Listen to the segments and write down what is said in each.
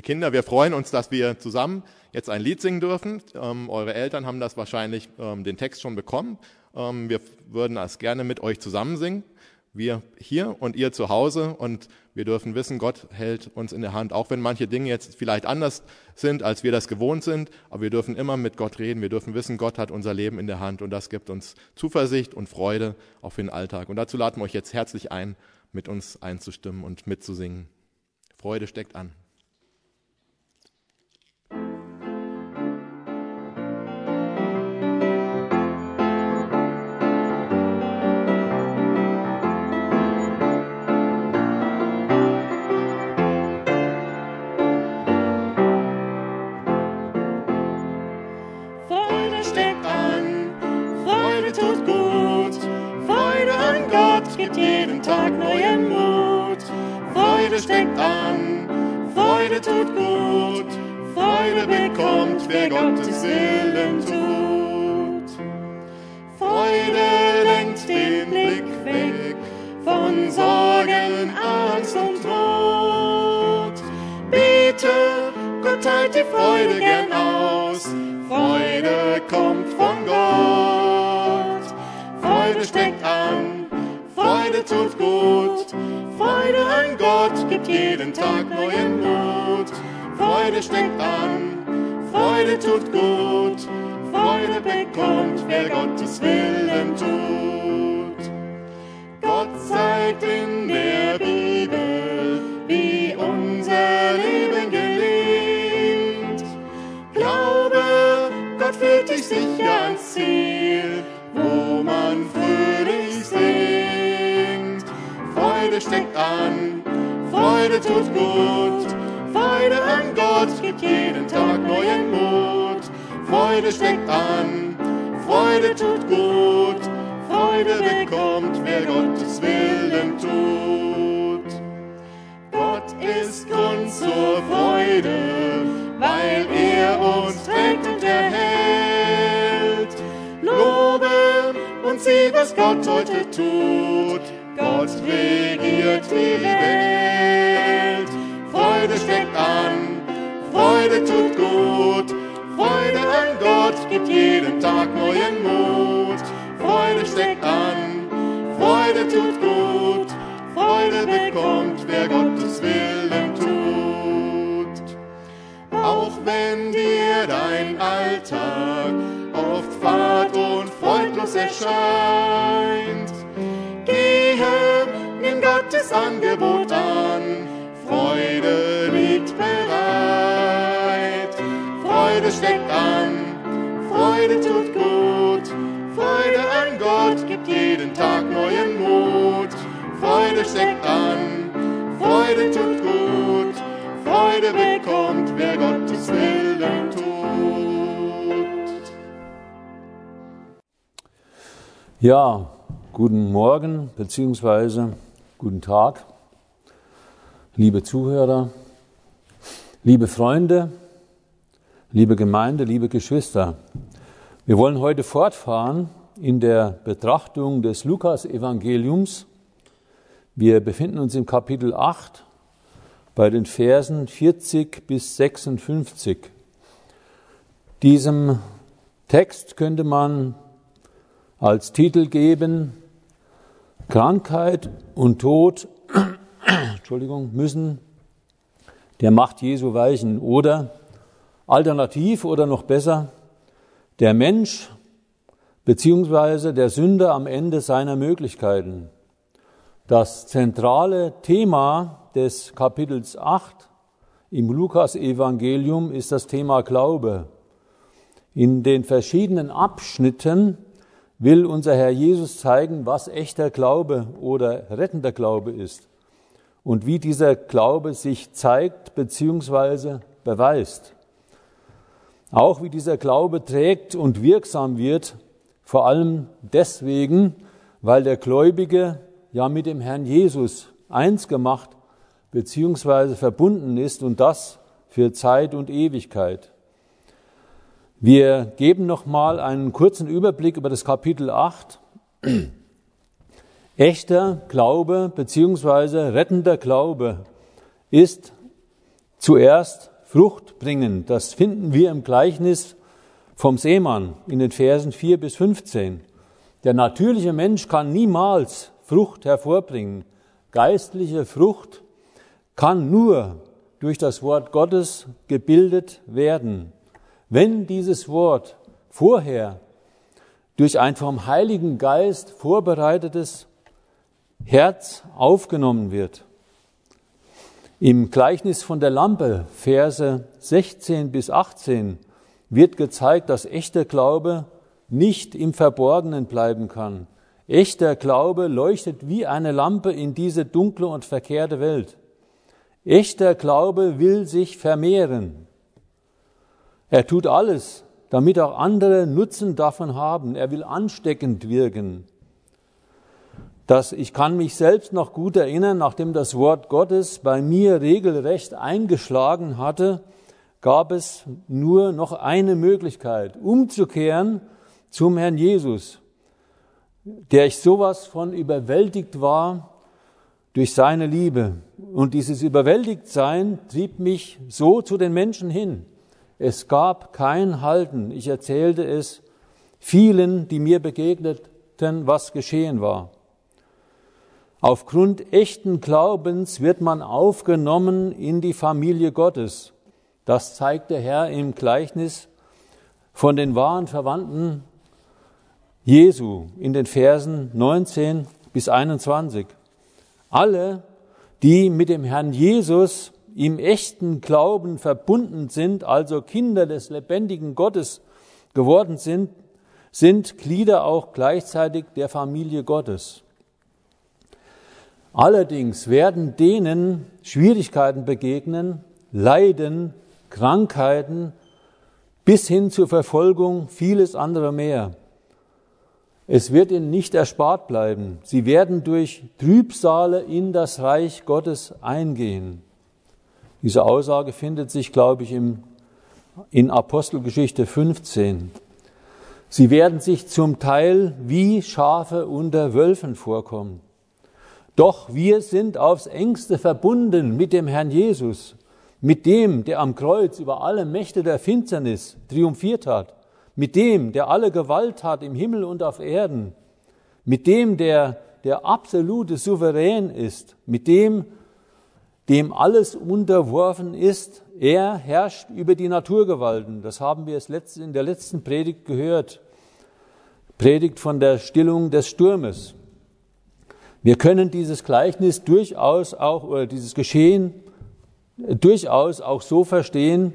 Ihr Kinder, wir freuen uns, dass wir zusammen jetzt ein Lied singen dürfen. Ähm, eure Eltern haben das wahrscheinlich ähm, den Text schon bekommen. Ähm, wir würden das gerne mit euch zusammen singen. Wir hier und ihr zu Hause und wir dürfen wissen, Gott hält uns in der Hand, auch wenn manche Dinge jetzt vielleicht anders sind, als wir das gewohnt sind, aber wir dürfen immer mit Gott reden, wir dürfen wissen, Gott hat unser Leben in der Hand und das gibt uns Zuversicht und Freude auf den Alltag. Und dazu laden wir euch jetzt herzlich ein, mit uns einzustimmen und mitzusingen. Freude steckt an. Steckt an. Freude tut gut, Freude bekommt, wer Gottes Willen tut. Freude lenkt den Blick weg von Sorgen, Angst und Tod. Bete, Gott teilt die Freude gern aus. Freude kommt von Gott. Freude steckt an, Freude tut gut. Freude an Gott gibt jeden Tag neuen Mut. Freude steckt an, Freude tut gut. Freude bekommt, wer Gottes Willen tut. An, Freude tut gut. Freude an Gott gibt jeden Tag neuen Mut. Freude steckt an, Freude tut gut. Freude bekommt, wer Gottes Willen tut. Gott ist Grund zur Freude, weil er uns trägt und erhält. Lobe und sieh, was Gott heute tut die Welt. Freude steckt an, Freude tut gut. Freude an Gott gibt jeden Tag neuen Mut. Freude steckt an, Freude tut gut. Freude bekommt, wer Gottes Willen tut. Auch wenn dir dein Alltag oft fad und freudlos erscheint, Gottes Angebot an. Freude liegt bereit. Freude steckt an. Freude tut gut. Freude an Gott gibt jeden Tag neuen Mut. Freude steckt an. Freude tut gut. Freude bekommt, wer Gottes Willen tut. Ja, Guten Morgen bzw. guten Tag, liebe Zuhörer, liebe Freunde, liebe Gemeinde, liebe Geschwister. Wir wollen heute fortfahren in der Betrachtung des Lukas-Evangeliums. Wir befinden uns im Kapitel 8 bei den Versen 40 bis 56. Diesem Text könnte man als Titel geben Krankheit und Tod Entschuldigung, müssen der Macht Jesu weichen. Oder alternativ oder noch besser, der Mensch beziehungsweise der Sünder am Ende seiner Möglichkeiten. Das zentrale Thema des Kapitels 8 im Lukas-Evangelium ist das Thema Glaube. In den verschiedenen Abschnitten will unser Herr Jesus zeigen, was echter Glaube oder rettender Glaube ist und wie dieser Glaube sich zeigt bzw. beweist. Auch wie dieser Glaube trägt und wirksam wird, vor allem deswegen, weil der Gläubige ja mit dem Herrn Jesus eins gemacht bzw. verbunden ist und das für Zeit und Ewigkeit. Wir geben noch mal einen kurzen Überblick über das Kapitel 8. Echter Glaube bzw. rettender Glaube ist zuerst Frucht bringen. Das finden wir im Gleichnis vom Seemann in den Versen 4 bis 15. Der natürliche Mensch kann niemals Frucht hervorbringen. Geistliche Frucht kann nur durch das Wort Gottes gebildet werden. Wenn dieses Wort vorher durch ein vom Heiligen Geist vorbereitetes Herz aufgenommen wird. Im Gleichnis von der Lampe, Verse 16 bis 18, wird gezeigt, dass echter Glaube nicht im Verborgenen bleiben kann. Echter Glaube leuchtet wie eine Lampe in diese dunkle und verkehrte Welt. Echter Glaube will sich vermehren. Er tut alles, damit auch andere Nutzen davon haben. Er will ansteckend wirken. Das, ich kann mich selbst noch gut erinnern, nachdem das Wort Gottes bei mir regelrecht eingeschlagen hatte, gab es nur noch eine Möglichkeit, umzukehren zum Herrn Jesus, der ich sowas von überwältigt war durch seine Liebe. Und dieses Überwältigtsein trieb mich so zu den Menschen hin. Es gab kein Halten. Ich erzählte es vielen, die mir begegneten, was geschehen war. Aufgrund echten Glaubens wird man aufgenommen in die Familie Gottes. Das zeigt der Herr im Gleichnis von den wahren Verwandten Jesu in den Versen 19 bis 21. Alle, die mit dem Herrn Jesus im echten Glauben verbunden sind, also Kinder des lebendigen Gottes geworden sind, sind Glieder auch gleichzeitig der Familie Gottes. Allerdings werden denen Schwierigkeiten begegnen, Leiden, Krankheiten bis hin zur Verfolgung, vieles andere mehr. Es wird ihnen nicht erspart bleiben. Sie werden durch Trübsale in das Reich Gottes eingehen. Diese Aussage findet sich, glaube ich, im, in Apostelgeschichte 15. Sie werden sich zum Teil wie Schafe unter Wölfen vorkommen. Doch wir sind aufs engste verbunden mit dem Herrn Jesus, mit dem, der am Kreuz über alle Mächte der Finsternis triumphiert hat, mit dem, der alle Gewalt hat im Himmel und auf Erden, mit dem, der der absolute Souverän ist, mit dem, dem alles unterworfen ist. Er herrscht über die Naturgewalten. Das haben wir in der letzten Predigt gehört. Predigt von der Stillung des Sturmes. Wir können dieses Gleichnis durchaus auch, oder dieses Geschehen durchaus auch so verstehen,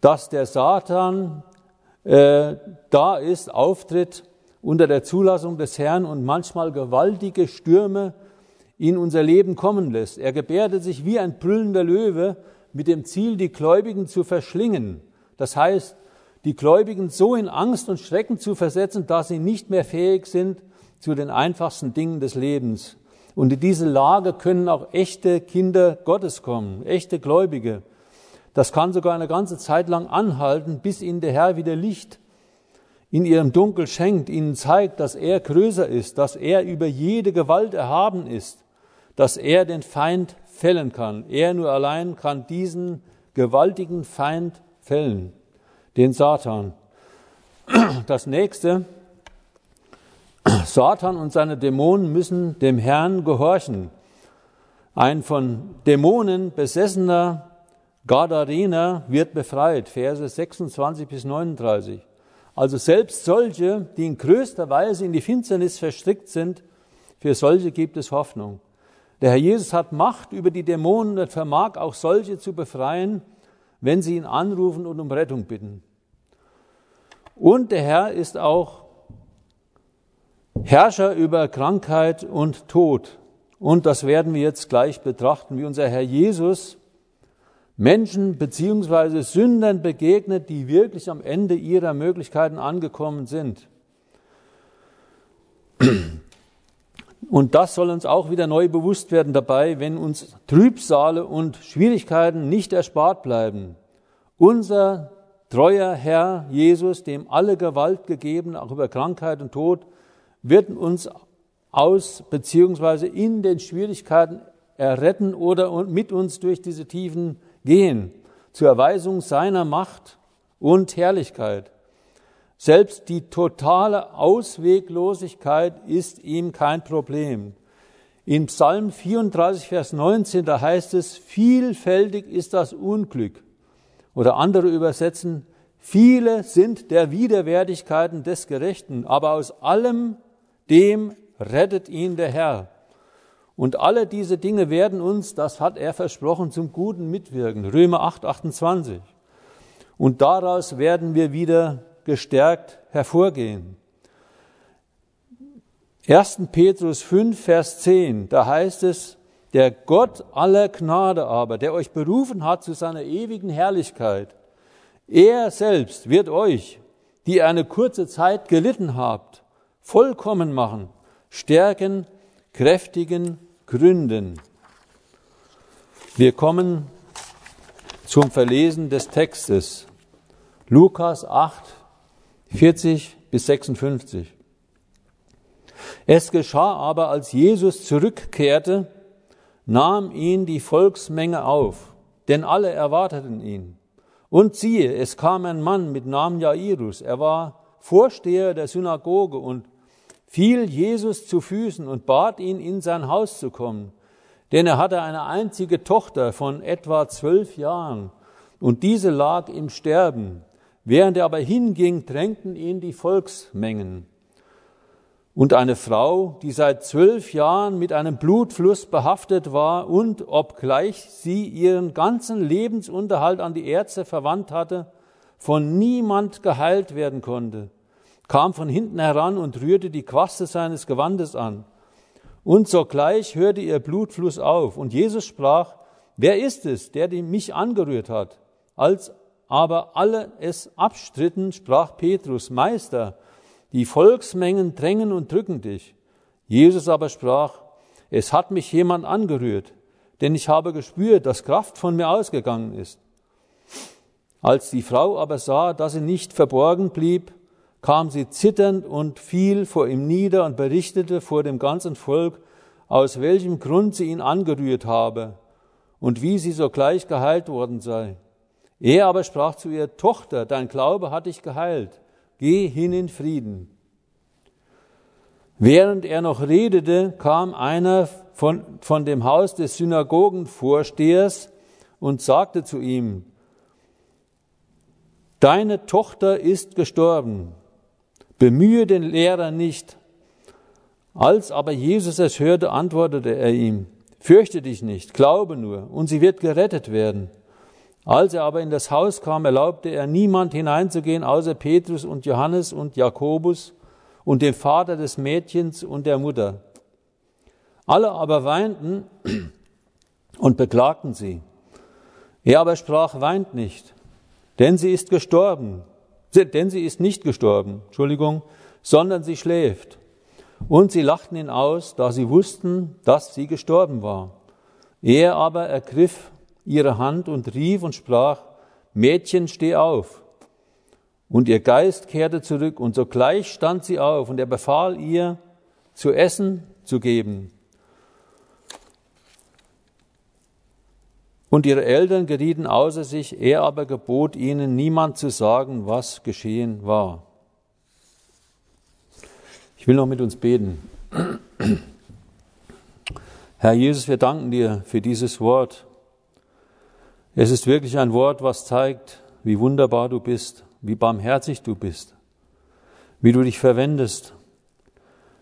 dass der Satan äh, da ist, auftritt unter der Zulassung des Herrn und manchmal gewaltige Stürme in unser Leben kommen lässt. Er gebärdet sich wie ein brüllender Löwe mit dem Ziel, die Gläubigen zu verschlingen. Das heißt, die Gläubigen so in Angst und Schrecken zu versetzen, dass sie nicht mehr fähig sind zu den einfachsten Dingen des Lebens. Und in diese Lage können auch echte Kinder Gottes kommen, echte Gläubige. Das kann sogar eine ganze Zeit lang anhalten, bis ihnen der Herr wieder Licht in ihrem Dunkel schenkt, ihnen zeigt, dass er größer ist, dass er über jede Gewalt erhaben ist dass er den Feind fällen kann. Er nur allein kann diesen gewaltigen Feind fällen, den Satan. Das nächste, Satan und seine Dämonen müssen dem Herrn gehorchen. Ein von Dämonen besessener Gadarener wird befreit, Verse 26 bis 39. Also selbst solche, die in größter Weise in die Finsternis verstrickt sind, für solche gibt es Hoffnung. Der Herr Jesus hat Macht über die Dämonen und vermag auch solche zu befreien, wenn sie ihn anrufen und um Rettung bitten. Und der Herr ist auch Herrscher über Krankheit und Tod. Und das werden wir jetzt gleich betrachten, wie unser Herr Jesus Menschen beziehungsweise Sündern begegnet, die wirklich am Ende ihrer Möglichkeiten angekommen sind. Und das soll uns auch wieder neu bewusst werden dabei, wenn uns Trübsale und Schwierigkeiten nicht erspart bleiben. Unser treuer Herr Jesus, dem alle Gewalt gegeben, auch über Krankheit und Tod, wird uns aus beziehungsweise in den Schwierigkeiten erretten oder mit uns durch diese tiefen gehen zur Erweisung seiner Macht und Herrlichkeit. Selbst die totale Ausweglosigkeit ist ihm kein Problem. In Psalm 34, Vers 19, da heißt es, vielfältig ist das Unglück. Oder andere übersetzen, viele sind der Widerwärtigkeiten des Gerechten, aber aus allem dem rettet ihn der Herr. Und alle diese Dinge werden uns, das hat er versprochen, zum Guten mitwirken. Römer 8, 28. Und daraus werden wir wieder gestärkt hervorgehen. 1. Petrus 5, Vers 10, da heißt es, der Gott aller Gnade aber, der euch berufen hat zu seiner ewigen Herrlichkeit, er selbst wird euch, die eine kurze Zeit gelitten habt, vollkommen machen, stärken, kräftigen, gründen. Wir kommen zum Verlesen des Textes. Lukas 8, 40 bis 56. Es geschah aber, als Jesus zurückkehrte, nahm ihn die Volksmenge auf, denn alle erwarteten ihn. Und siehe, es kam ein Mann mit Namen Jairus, er war Vorsteher der Synagoge und fiel Jesus zu Füßen und bat ihn, in sein Haus zu kommen, denn er hatte eine einzige Tochter von etwa zwölf Jahren, und diese lag im Sterben. Während er aber hinging, drängten ihn die Volksmengen. Und eine Frau, die seit zwölf Jahren mit einem Blutfluss behaftet war und obgleich sie ihren ganzen Lebensunterhalt an die Ärzte verwandt hatte, von niemand geheilt werden konnte, kam von hinten heran und rührte die Quaste seines Gewandes an. Und sogleich hörte ihr Blutfluss auf. Und Jesus sprach, wer ist es, der mich angerührt hat? Als aber alle es abstritten, sprach Petrus, Meister, die Volksmengen drängen und drücken dich. Jesus aber sprach, es hat mich jemand angerührt, denn ich habe gespürt, dass Kraft von mir ausgegangen ist. Als die Frau aber sah, dass sie nicht verborgen blieb, kam sie zitternd und fiel vor ihm nieder und berichtete vor dem ganzen Volk, aus welchem Grund sie ihn angerührt habe und wie sie sogleich geheilt worden sei. Er aber sprach zu ihr, Tochter, dein Glaube hat dich geheilt, geh hin in Frieden. Während er noch redete, kam einer von, von dem Haus des Synagogenvorstehers und sagte zu ihm, Deine Tochter ist gestorben, bemühe den Lehrer nicht. Als aber Jesus es hörte, antwortete er ihm, Fürchte dich nicht, glaube nur, und sie wird gerettet werden. Als er aber in das Haus kam, erlaubte er niemand hineinzugehen, außer Petrus und Johannes und Jakobus und dem Vater des Mädchens und der Mutter. Alle aber weinten und beklagten sie. Er aber sprach, weint nicht, denn sie ist gestorben, denn sie ist nicht gestorben, Entschuldigung, sondern sie schläft. Und sie lachten ihn aus, da sie wussten, dass sie gestorben war. Er aber ergriff ihre Hand und rief und sprach, Mädchen, steh auf. Und ihr Geist kehrte zurück und sogleich stand sie auf und er befahl ihr, zu essen zu geben. Und ihre Eltern gerieten außer sich, er aber gebot ihnen, niemand zu sagen, was geschehen war. Ich will noch mit uns beten. Herr Jesus, wir danken dir für dieses Wort. Es ist wirklich ein Wort, was zeigt, wie wunderbar du bist, wie barmherzig du bist, wie du dich verwendest,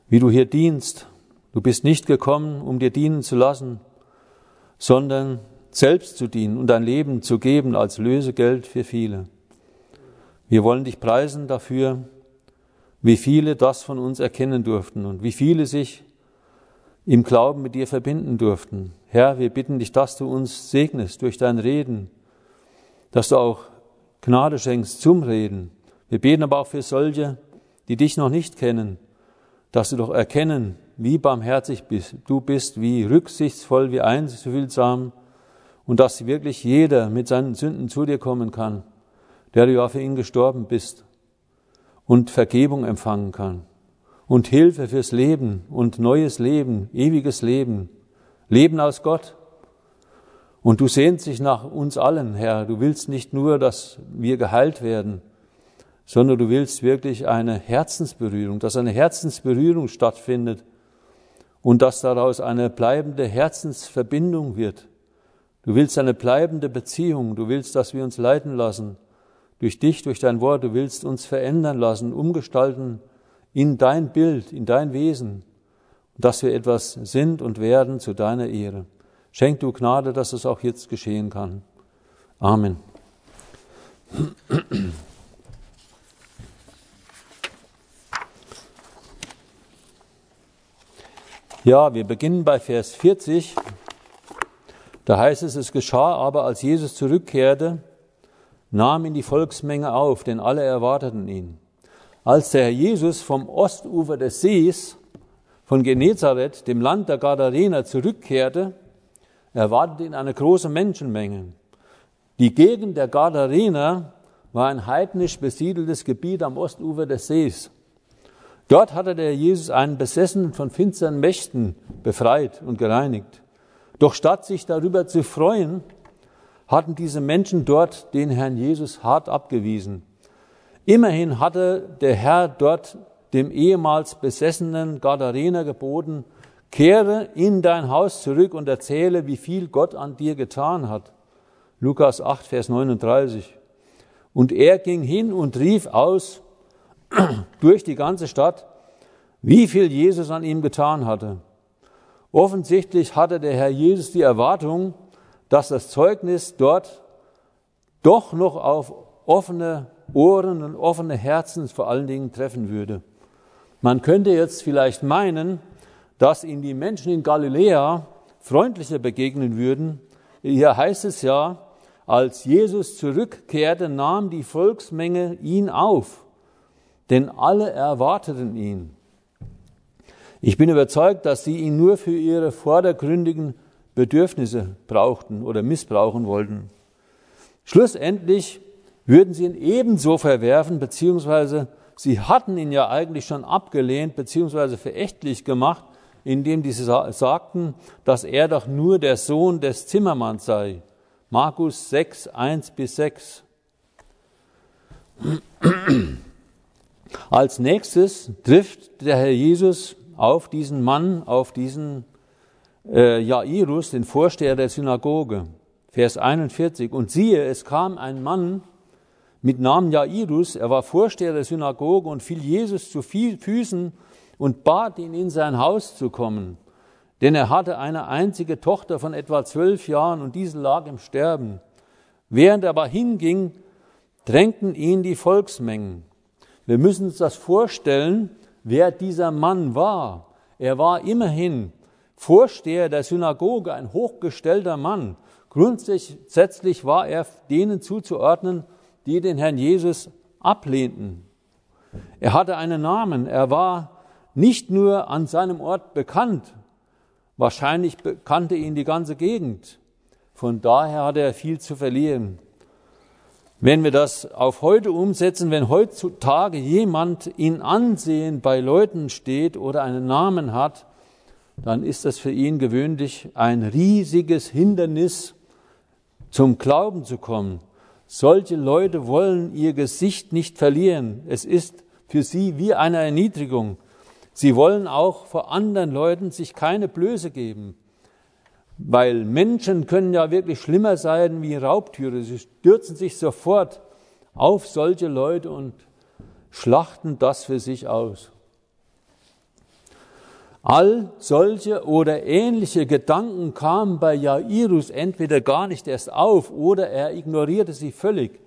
wie du hier dienst. Du bist nicht gekommen, um dir dienen zu lassen, sondern selbst zu dienen und dein Leben zu geben als Lösegeld für viele. Wir wollen dich preisen dafür, wie viele das von uns erkennen durften und wie viele sich im Glauben mit dir verbinden durften. Herr, wir bitten dich, dass du uns segnest durch dein Reden, dass du auch Gnade schenkst zum Reden. Wir beten aber auch für solche, die dich noch nicht kennen, dass sie doch erkennen, wie barmherzig du bist, wie rücksichtsvoll, wie einfühlsam und dass wirklich jeder mit seinen Sünden zu dir kommen kann, der du ja für ihn gestorben bist und Vergebung empfangen kann und Hilfe fürs Leben und neues Leben, ewiges Leben, Leben aus Gott. Und du sehnst dich nach uns allen, Herr. Du willst nicht nur, dass wir geheilt werden, sondern du willst wirklich eine Herzensberührung, dass eine Herzensberührung stattfindet und dass daraus eine bleibende Herzensverbindung wird. Du willst eine bleibende Beziehung. Du willst, dass wir uns leiten lassen durch dich, durch dein Wort. Du willst uns verändern lassen, umgestalten in dein Bild, in dein Wesen, dass wir etwas sind und werden zu deiner Ehre. Schenk du Gnade, dass es auch jetzt geschehen kann. Amen. Ja, wir beginnen bei Vers 40. Da heißt es, es geschah aber, als Jesus zurückkehrte, nahm ihn die Volksmenge auf, denn alle erwarteten ihn. Als der Herr Jesus vom Ostufer des Sees, von Genezareth, dem Land der Gadarener, zurückkehrte, erwartete ihn eine große Menschenmenge. Die Gegend der Gadarener war ein heidnisch besiedeltes Gebiet am Ostufer des Sees. Dort hatte der Jesus einen Besessenen von finsteren Mächten befreit und gereinigt. Doch statt sich darüber zu freuen, hatten diese Menschen dort den Herrn Jesus hart abgewiesen. Immerhin hatte der Herr dort dem ehemals besessenen Gadarener geboten, kehre in dein Haus zurück und erzähle, wie viel Gott an dir getan hat. Lukas 8, Vers 39. Und er ging hin und rief aus, durch die ganze Stadt, wie viel Jesus an ihm getan hatte. Offensichtlich hatte der Herr Jesus die Erwartung, dass das Zeugnis dort doch noch auf offene Ohren und offene Herzen vor allen Dingen treffen würde. Man könnte jetzt vielleicht meinen, dass ihn die Menschen in Galiläa freundlicher begegnen würden. Hier heißt es ja, als Jesus zurückkehrte, nahm die Volksmenge ihn auf denn alle erwarteten ihn. Ich bin überzeugt, dass sie ihn nur für ihre vordergründigen Bedürfnisse brauchten oder missbrauchen wollten. Schlussendlich würden sie ihn ebenso verwerfen, beziehungsweise sie hatten ihn ja eigentlich schon abgelehnt, beziehungsweise verächtlich gemacht, indem sie sagten, dass er doch nur der Sohn des Zimmermanns sei. Markus 6, 1 bis 6. Als nächstes trifft der Herr Jesus auf diesen Mann, auf diesen äh, Jairus, den Vorsteher der Synagoge. Vers 41. Und siehe, es kam ein Mann mit Namen Jairus, er war Vorsteher der Synagoge und fiel Jesus zu Füßen und bat ihn, in sein Haus zu kommen. Denn er hatte eine einzige Tochter von etwa zwölf Jahren und diese lag im Sterben. Während er aber hinging, drängten ihn die Volksmengen. Wir müssen uns das vorstellen, wer dieser Mann war. Er war immerhin Vorsteher der Synagoge, ein hochgestellter Mann. Grundsätzlich war er denen zuzuordnen, die den Herrn Jesus ablehnten. Er hatte einen Namen. Er war nicht nur an seinem Ort bekannt, wahrscheinlich kannte ihn die ganze Gegend. Von daher hatte er viel zu verlieren. Wenn wir das auf heute umsetzen, wenn heutzutage jemand in Ansehen bei Leuten steht oder einen Namen hat, dann ist das für ihn gewöhnlich ein riesiges Hindernis, zum Glauben zu kommen. Solche Leute wollen ihr Gesicht nicht verlieren. Es ist für sie wie eine Erniedrigung. Sie wollen auch vor anderen Leuten sich keine Blöße geben. Weil Menschen können ja wirklich schlimmer sein wie Raubtiere. Sie stürzen sich sofort auf solche Leute und schlachten das für sich aus. All solche oder ähnliche Gedanken kamen bei Jairus entweder gar nicht erst auf oder er ignorierte sie völlig.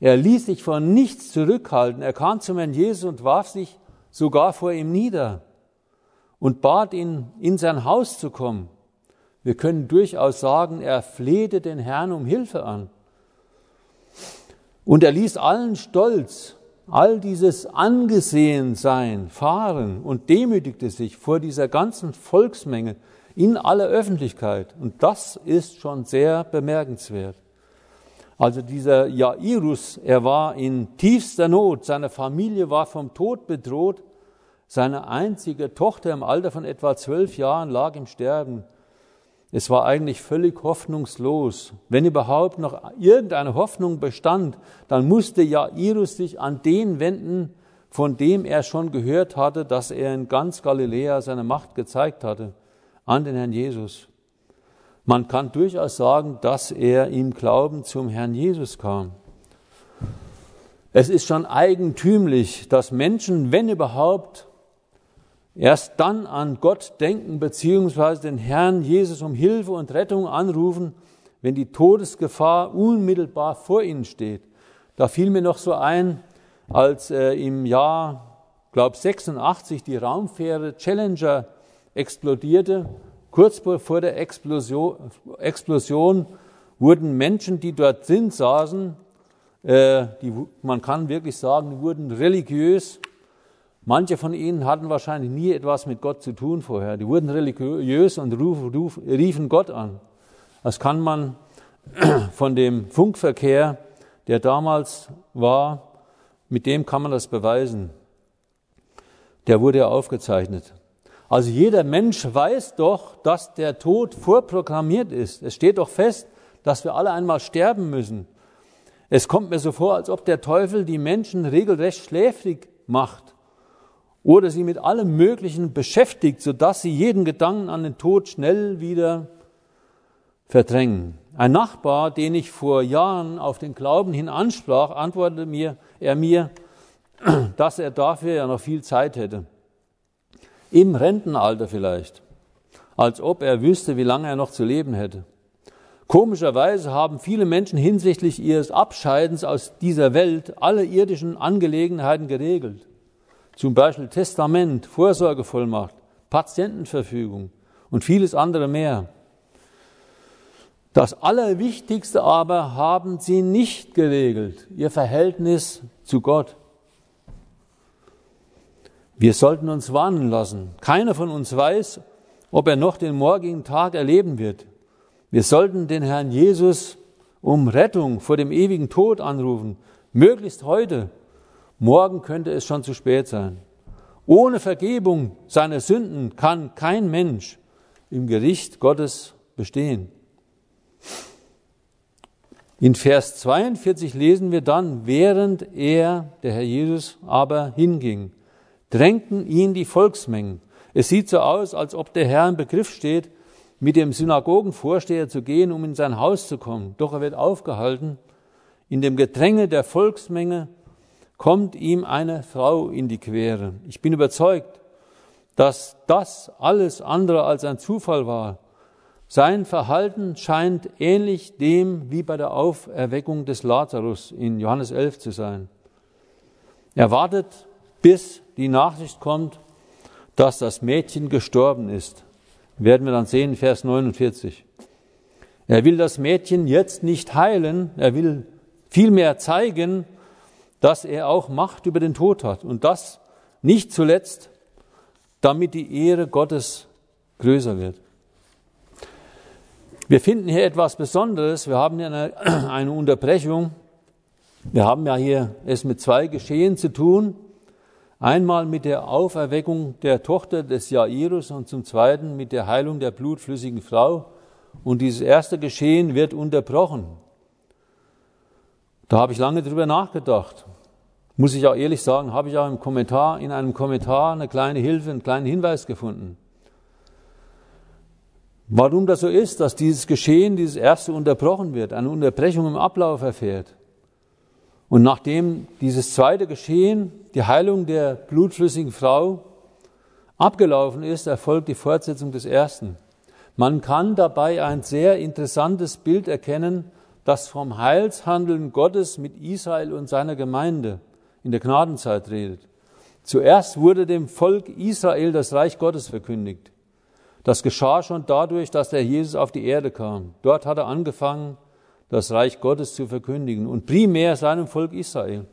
Er ließ sich von nichts zurückhalten. Er kam zum Herrn Jesus und warf sich sogar vor ihm nieder und bat ihn, in sein Haus zu kommen. Wir können durchaus sagen, er flehte den Herrn um Hilfe an. Und er ließ allen Stolz, all dieses Angesehensein fahren und demütigte sich vor dieser ganzen Volksmenge in aller Öffentlichkeit. Und das ist schon sehr bemerkenswert. Also dieser Jairus, er war in tiefster Not, seine Familie war vom Tod bedroht, seine einzige Tochter im Alter von etwa zwölf Jahren lag im Sterben. Es war eigentlich völlig hoffnungslos. Wenn überhaupt noch irgendeine Hoffnung bestand, dann musste Jairus sich an den wenden, von dem er schon gehört hatte, dass er in ganz Galiläa seine Macht gezeigt hatte, an den Herrn Jesus. Man kann durchaus sagen, dass er im Glauben zum Herrn Jesus kam. Es ist schon eigentümlich, dass Menschen, wenn überhaupt, erst dann an Gott denken beziehungsweise den Herrn Jesus um Hilfe und Rettung anrufen, wenn die Todesgefahr unmittelbar vor ihnen steht. Da fiel mir noch so ein, als äh, im Jahr, glaube 86 die Raumfähre Challenger explodierte. Kurz vor der Explosion, Explosion wurden Menschen, die dort drin saßen, äh, die, man kann wirklich sagen, die wurden religiös. Manche von ihnen hatten wahrscheinlich nie etwas mit Gott zu tun vorher. Die wurden religiös und riefen Gott an. Das kann man von dem Funkverkehr, der damals war, mit dem kann man das beweisen. Der wurde ja aufgezeichnet. Also jeder Mensch weiß doch, dass der Tod vorprogrammiert ist. Es steht doch fest, dass wir alle einmal sterben müssen. Es kommt mir so vor, als ob der Teufel die Menschen regelrecht schläfrig macht oder sie mit allem Möglichen beschäftigt, sodass sie jeden Gedanken an den Tod schnell wieder verdrängen. Ein Nachbar, den ich vor Jahren auf den Glauben hin ansprach, antwortete mir, er mir, dass er dafür ja noch viel Zeit hätte. Im Rentenalter vielleicht, als ob er wüsste, wie lange er noch zu leben hätte. Komischerweise haben viele Menschen hinsichtlich ihres Abscheidens aus dieser Welt alle irdischen Angelegenheiten geregelt. Zum Beispiel Testament, Vorsorgevollmacht, Patientenverfügung und vieles andere mehr. Das Allerwichtigste aber haben sie nicht geregelt, ihr Verhältnis zu Gott. Wir sollten uns warnen lassen. Keiner von uns weiß, ob er noch den morgigen Tag erleben wird. Wir sollten den Herrn Jesus um Rettung vor dem ewigen Tod anrufen, möglichst heute. Morgen könnte es schon zu spät sein. Ohne Vergebung seiner Sünden kann kein Mensch im Gericht Gottes bestehen. In Vers 42 lesen wir dann, während er, der Herr Jesus, aber hinging, drängten ihn die Volksmengen. Es sieht so aus, als ob der Herr im Begriff steht, mit dem Synagogenvorsteher zu gehen, um in sein Haus zu kommen. Doch er wird aufgehalten. In dem Gedränge der Volksmenge kommt ihm eine Frau in die Quere. Ich bin überzeugt, dass das alles andere als ein Zufall war. Sein Verhalten scheint ähnlich dem wie bei der Auferweckung des Lazarus in Johannes 11 zu sein. Er wartet, bis die Nachricht kommt, dass das Mädchen gestorben ist werden wir dann sehen, Vers 49. Er will das Mädchen jetzt nicht heilen, er will vielmehr zeigen, dass er auch Macht über den Tod hat. Und das nicht zuletzt, damit die Ehre Gottes größer wird. Wir finden hier etwas Besonderes. Wir haben hier eine, eine Unterbrechung. Wir haben ja hier es mit zwei Geschehen zu tun. Einmal mit der Auferweckung der Tochter des Jairus und zum Zweiten mit der Heilung der blutflüssigen Frau. Und dieses erste Geschehen wird unterbrochen. Da habe ich lange drüber nachgedacht. Muss ich auch ehrlich sagen, habe ich auch im Kommentar, in einem Kommentar eine kleine Hilfe, einen kleinen Hinweis gefunden. Warum das so ist, dass dieses Geschehen, dieses erste unterbrochen wird, eine Unterbrechung im Ablauf erfährt. Und nachdem dieses zweite Geschehen, die Heilung der blutflüssigen Frau, abgelaufen ist, erfolgt die Fortsetzung des ersten. Man kann dabei ein sehr interessantes Bild erkennen, das vom Heilshandeln Gottes mit Israel und seiner Gemeinde in der Gnadenzeit redet. Zuerst wurde dem Volk Israel das Reich Gottes verkündigt. Das geschah schon dadurch, dass der Jesus auf die Erde kam. Dort hat er angefangen, das Reich Gottes zu verkündigen und primär seinem Volk Israel,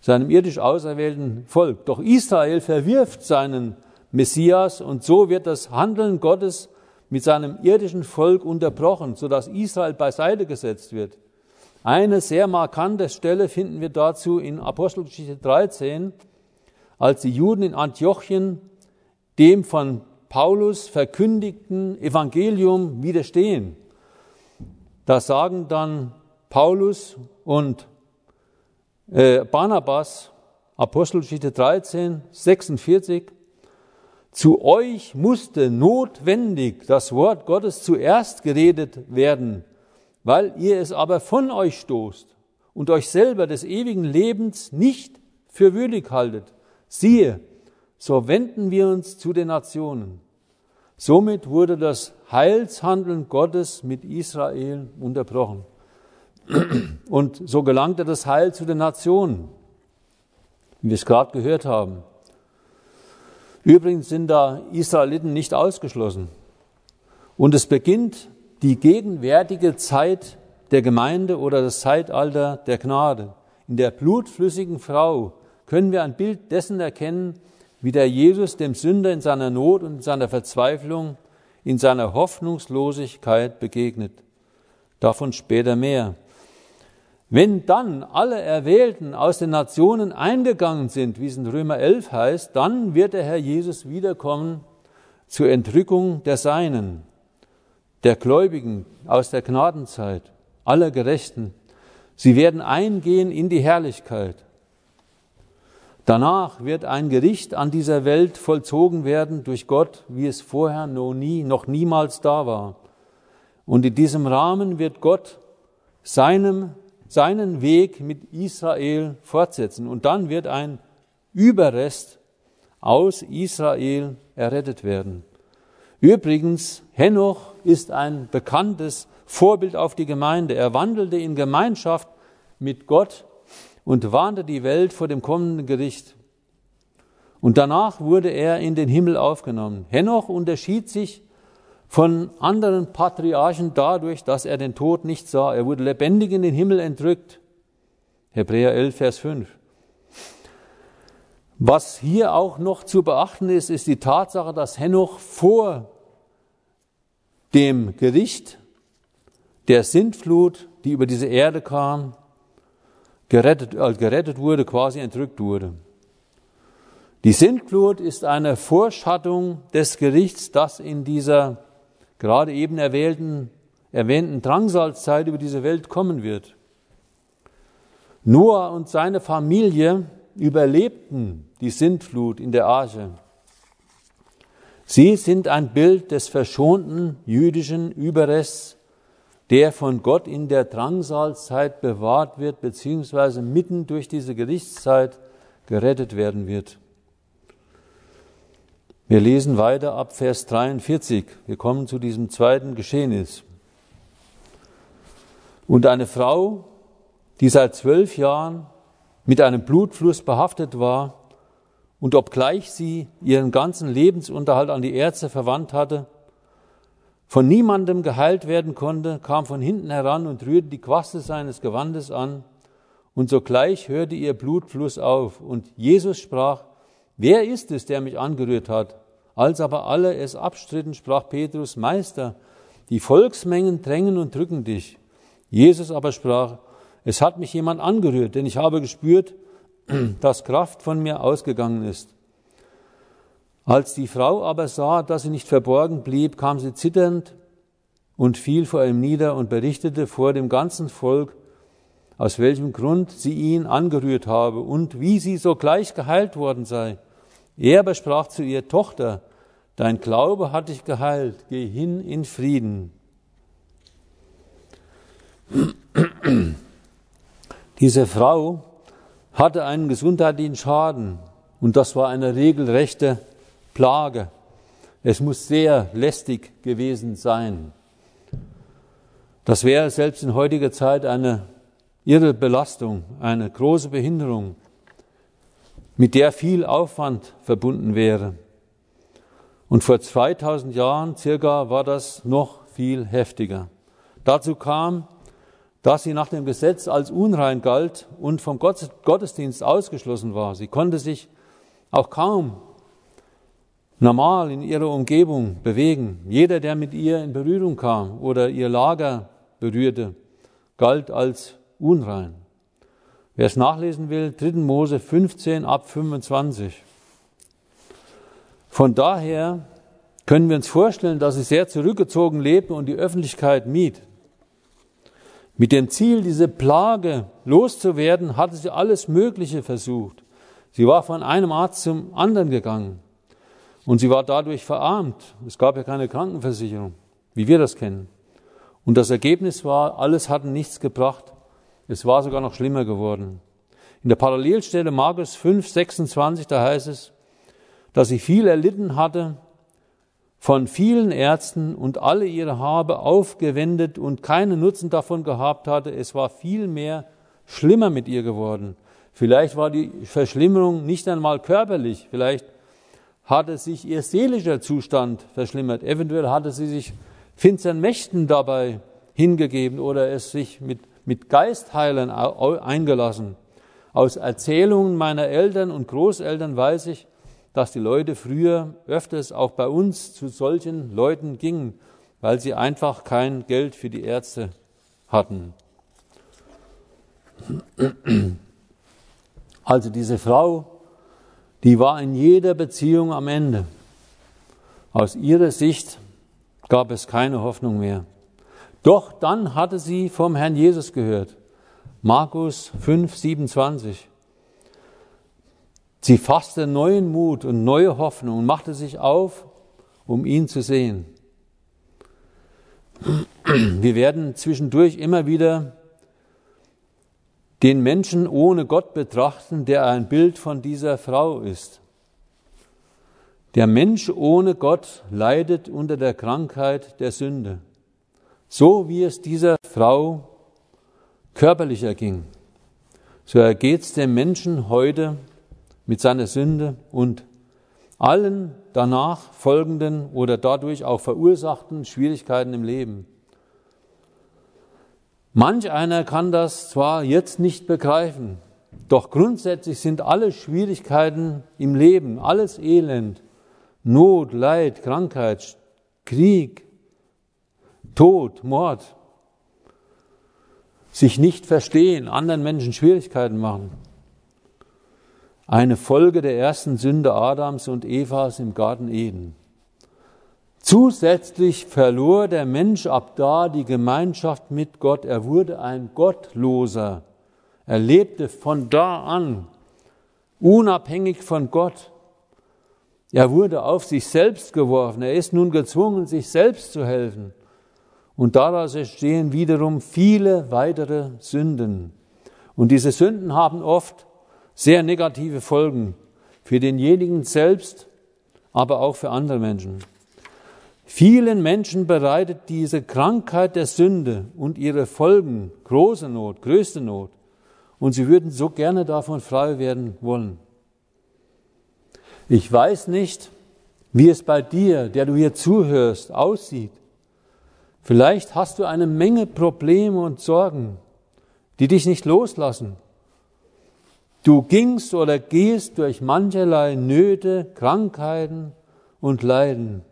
seinem irdisch auserwählten Volk. Doch Israel verwirft seinen Messias und so wird das Handeln Gottes mit seinem irdischen Volk unterbrochen, sodass Israel beiseite gesetzt wird. Eine sehr markante Stelle finden wir dazu in Apostelgeschichte 13, als die Juden in Antiochien dem von Paulus verkündigten Evangelium widerstehen. Da sagen dann Paulus und äh, Barnabas, Apostelgeschichte 13, 46, zu euch musste notwendig das Wort Gottes zuerst geredet werden, weil ihr es aber von euch stoßt und euch selber des ewigen Lebens nicht für würdig haltet. Siehe, so wenden wir uns zu den Nationen. Somit wurde das Heilshandeln Gottes mit Israel unterbrochen. Und so gelangte das Heil zu den Nationen, wie wir es gerade gehört haben. Übrigens sind da Israeliten nicht ausgeschlossen. Und es beginnt die gegenwärtige Zeit der Gemeinde oder das Zeitalter der Gnade. In der blutflüssigen Frau können wir ein Bild dessen erkennen, wie der Jesus dem Sünder in seiner Not und in seiner Verzweiflung, in seiner Hoffnungslosigkeit begegnet. Davon später mehr. Wenn dann alle Erwählten aus den Nationen eingegangen sind, wie es in Römer 11 heißt, dann wird der Herr Jesus wiederkommen zur Entrückung der Seinen, der Gläubigen aus der Gnadenzeit, aller Gerechten. Sie werden eingehen in die Herrlichkeit. Danach wird ein Gericht an dieser Welt vollzogen werden durch Gott, wie es vorher noch nie, noch niemals da war. Und in diesem Rahmen wird Gott seinem seinen Weg mit Israel fortsetzen. Und dann wird ein Überrest aus Israel errettet werden. Übrigens, Henoch ist ein bekanntes Vorbild auf die Gemeinde. Er wandelte in Gemeinschaft mit Gott und warnte die Welt vor dem kommenden Gericht. Und danach wurde er in den Himmel aufgenommen. Henoch unterschied sich von anderen Patriarchen dadurch, dass er den Tod nicht sah. Er wurde lebendig in den Himmel entrückt. Hebräer 11, Vers 5. Was hier auch noch zu beachten ist, ist die Tatsache, dass Henoch vor dem Gericht der Sintflut, die über diese Erde kam, gerettet, äh, gerettet wurde, quasi entrückt wurde. Die Sintflut ist eine Vorschattung des Gerichts, das in dieser gerade eben erwählten, erwähnten Drangsalzzeit über diese Welt kommen wird. Noah und seine Familie überlebten die Sintflut in der Arche. Sie sind ein Bild des verschonten jüdischen Überrests, der von Gott in der Drangsalzzeit bewahrt wird, beziehungsweise mitten durch diese Gerichtszeit gerettet werden wird. Wir lesen weiter ab Vers 43. Wir kommen zu diesem zweiten Geschehnis. Und eine Frau, die seit zwölf Jahren mit einem Blutfluss behaftet war und obgleich sie ihren ganzen Lebensunterhalt an die Ärzte verwandt hatte, von niemandem geheilt werden konnte, kam von hinten heran und rührte die Quaste seines Gewandes an, und sogleich hörte ihr Blutfluss auf. Und Jesus sprach, Wer ist es, der mich angerührt hat? Als aber alle es abstritten, sprach Petrus, Meister, die Volksmengen drängen und drücken dich. Jesus aber sprach, es hat mich jemand angerührt, denn ich habe gespürt, dass Kraft von mir ausgegangen ist. Als die Frau aber sah, dass sie nicht verborgen blieb, kam sie zitternd und fiel vor ihm nieder und berichtete vor dem ganzen Volk, aus welchem Grund sie ihn angerührt habe und wie sie sogleich geheilt worden sei. Er aber sprach zu ihr, Tochter, dein Glaube hat dich geheilt, geh hin in Frieden. Diese Frau hatte einen gesundheitlichen Schaden und das war eine regelrechte Plage. Es muss sehr lästig gewesen sein. Das wäre selbst in heutiger Zeit eine irre Belastung, eine große Behinderung mit der viel Aufwand verbunden wäre. Und vor 2000 Jahren circa war das noch viel heftiger. Dazu kam, dass sie nach dem Gesetz als unrein galt und vom Gottesdienst ausgeschlossen war. Sie konnte sich auch kaum normal in ihrer Umgebung bewegen. Jeder, der mit ihr in Berührung kam oder ihr Lager berührte, galt als unrein. Wer es nachlesen will, 3. Mose 15 ab 25. Von daher können wir uns vorstellen, dass sie sehr zurückgezogen lebte und die Öffentlichkeit mied. Mit dem Ziel, diese Plage loszuwerden, hatte sie alles Mögliche versucht. Sie war von einem Arzt zum anderen gegangen und sie war dadurch verarmt. Es gab ja keine Krankenversicherung, wie wir das kennen. Und das Ergebnis war, alles hat nichts gebracht. Es war sogar noch schlimmer geworden. In der Parallelstelle Markus 5, 26, da heißt es, dass sie viel erlitten hatte von vielen Ärzten und alle ihre Habe aufgewendet und keinen Nutzen davon gehabt hatte. Es war viel mehr schlimmer mit ihr geworden. Vielleicht war die Verschlimmerung nicht einmal körperlich, vielleicht hatte sich ihr seelischer Zustand verschlimmert. Eventuell hatte sie sich finsteren Mächten dabei hingegeben oder es sich mit, mit Geistheilern eingelassen. Aus Erzählungen meiner Eltern und Großeltern weiß ich, dass die Leute früher öfters auch bei uns zu solchen Leuten gingen, weil sie einfach kein Geld für die Ärzte hatten. Also diese Frau, die war in jeder Beziehung am Ende. Aus ihrer Sicht gab es keine Hoffnung mehr. Doch dann hatte sie vom Herrn Jesus gehört. Markus 5, 27. Sie fasste neuen Mut und neue Hoffnung und machte sich auf, um ihn zu sehen. Wir werden zwischendurch immer wieder den Menschen ohne Gott betrachten, der ein Bild von dieser Frau ist. Der Mensch ohne Gott leidet unter der Krankheit der Sünde, so wie es dieser Frau körperlicher ging. So ergeht es dem Menschen heute mit seiner Sünde und allen danach folgenden oder dadurch auch verursachten Schwierigkeiten im Leben. Manch einer kann das zwar jetzt nicht begreifen, doch grundsätzlich sind alle Schwierigkeiten im Leben, alles Elend, Not, Leid, Krankheit, Krieg, Tod, Mord, sich nicht verstehen, anderen Menschen Schwierigkeiten machen, eine Folge der ersten Sünde Adams und Evas im Garten Eden. Zusätzlich verlor der Mensch ab da die Gemeinschaft mit Gott. Er wurde ein Gottloser. Er lebte von da an unabhängig von Gott. Er wurde auf sich selbst geworfen. Er ist nun gezwungen, sich selbst zu helfen. Und daraus entstehen wiederum viele weitere Sünden. Und diese Sünden haben oft sehr negative Folgen für denjenigen selbst, aber auch für andere Menschen. Vielen Menschen bereitet diese Krankheit der Sünde und ihre Folgen große Not, größte Not. Und sie würden so gerne davon frei werden wollen. Ich weiß nicht, wie es bei dir, der du hier zuhörst, aussieht. Vielleicht hast du eine Menge Probleme und Sorgen, die dich nicht loslassen. Du gingst oder gehst durch mancherlei Nöte, Krankheiten und Leiden.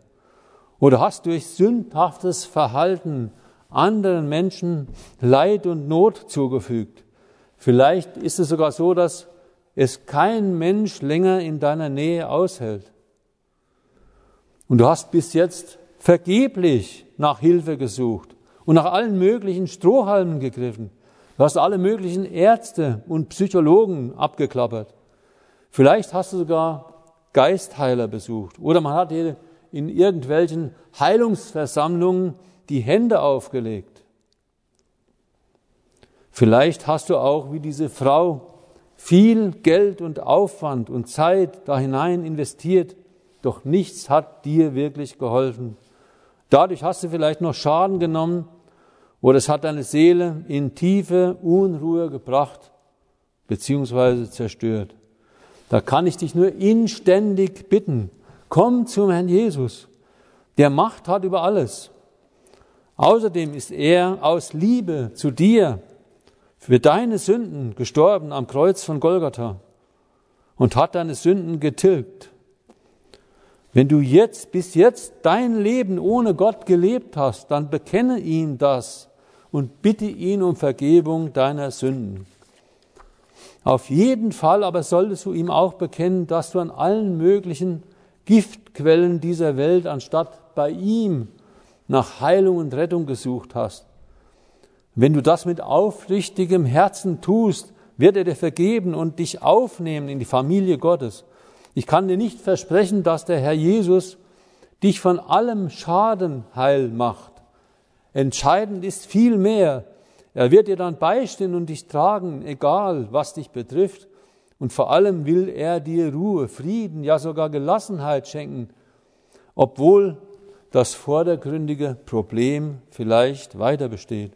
Oder hast durch sündhaftes Verhalten anderen Menschen Leid und Not zugefügt. Vielleicht ist es sogar so, dass es kein Mensch länger in deiner Nähe aushält. Und du hast bis jetzt vergeblich nach Hilfe gesucht und nach allen möglichen Strohhalmen gegriffen. Du hast alle möglichen Ärzte und Psychologen abgeklappert. Vielleicht hast du sogar Geistheiler besucht oder man hat dir in irgendwelchen Heilungsversammlungen die Hände aufgelegt. Vielleicht hast du auch wie diese Frau viel Geld und Aufwand und Zeit da hinein investiert, doch nichts hat dir wirklich geholfen. Dadurch hast du vielleicht noch Schaden genommen oder es hat deine Seele in tiefe Unruhe gebracht beziehungsweise zerstört. Da kann ich dich nur inständig bitten, komm zum Herrn Jesus, der Macht hat über alles. Außerdem ist er aus Liebe zu dir für deine Sünden gestorben am Kreuz von Golgatha und hat deine Sünden getilgt. Wenn du jetzt bis jetzt dein Leben ohne Gott gelebt hast, dann bekenne ihm das und bitte ihn um Vergebung deiner Sünden. Auf jeden Fall aber solltest du ihm auch bekennen, dass du an allen möglichen Giftquellen dieser Welt, anstatt bei ihm nach Heilung und Rettung gesucht hast. Wenn du das mit aufrichtigem Herzen tust, wird er dir vergeben und dich aufnehmen in die Familie Gottes. Ich kann dir nicht versprechen, dass der Herr Jesus dich von allem Schaden heil macht. Entscheidend ist viel mehr. Er wird dir dann beistehen und dich tragen, egal was dich betrifft. Und vor allem will er dir Ruhe, Frieden, ja sogar Gelassenheit schenken, obwohl das vordergründige Problem vielleicht weiter besteht.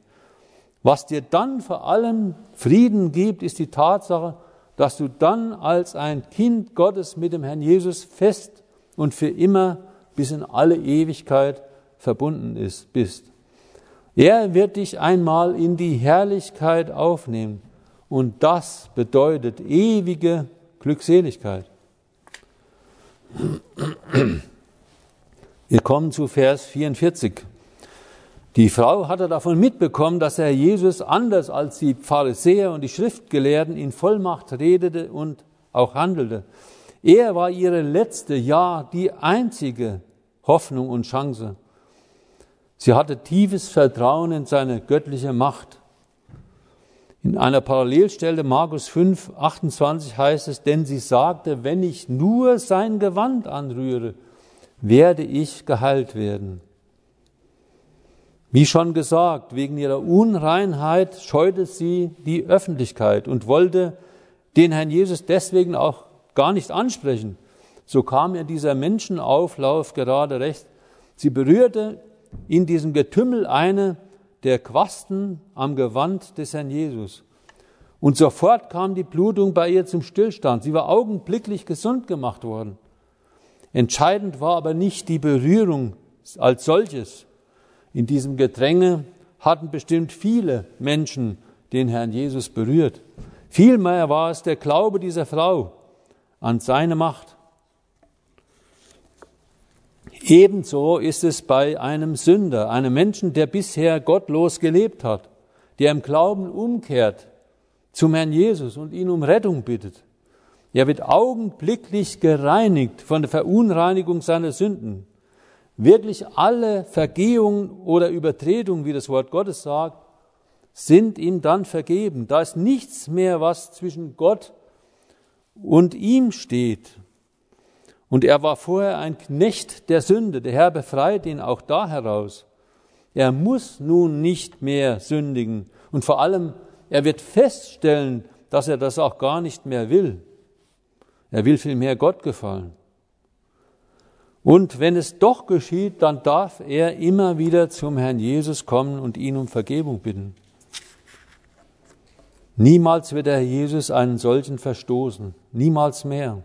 Was dir dann vor allem Frieden gibt, ist die Tatsache, dass du dann als ein Kind Gottes mit dem Herrn Jesus fest und für immer bis in alle Ewigkeit verbunden ist, bist. Er wird dich einmal in die Herrlichkeit aufnehmen. Und das bedeutet ewige Glückseligkeit. Wir kommen zu Vers 44. Die Frau hatte davon mitbekommen, dass Herr Jesus anders als die Pharisäer und die Schriftgelehrten in Vollmacht redete und auch handelte. Er war ihre letzte, ja die einzige Hoffnung und Chance. Sie hatte tiefes Vertrauen in seine göttliche Macht. In einer Parallelstelle Markus 5, 28 heißt es, denn sie sagte, wenn ich nur sein Gewand anrühre, werde ich geheilt werden. Wie schon gesagt, wegen ihrer Unreinheit scheute sie die Öffentlichkeit und wollte den Herrn Jesus deswegen auch gar nicht ansprechen. So kam ihr dieser Menschenauflauf gerade recht. Sie berührte in diesem Getümmel eine der Quasten am Gewand des Herrn Jesus. Und sofort kam die Blutung bei ihr zum Stillstand. Sie war augenblicklich gesund gemacht worden. Entscheidend war aber nicht die Berührung als solches. In diesem Gedränge hatten bestimmt viele Menschen den Herrn Jesus berührt. Vielmehr war es der Glaube dieser Frau an seine Macht. Ebenso ist es bei einem Sünder, einem Menschen, der bisher gottlos gelebt hat, der im Glauben umkehrt zum Herrn Jesus und ihn um Rettung bittet. Er wird augenblicklich gereinigt von der Verunreinigung seiner Sünden. Wirklich alle Vergehungen oder Übertretungen, wie das Wort Gottes sagt, sind ihm dann vergeben. Da ist nichts mehr, was zwischen Gott und ihm steht. Und er war vorher ein Knecht der Sünde. Der Herr befreit ihn auch da heraus. Er muss nun nicht mehr sündigen. Und vor allem, er wird feststellen, dass er das auch gar nicht mehr will. Er will vielmehr Gott gefallen. Und wenn es doch geschieht, dann darf er immer wieder zum Herrn Jesus kommen und ihn um Vergebung bitten. Niemals wird der Herr Jesus einen solchen verstoßen. Niemals mehr.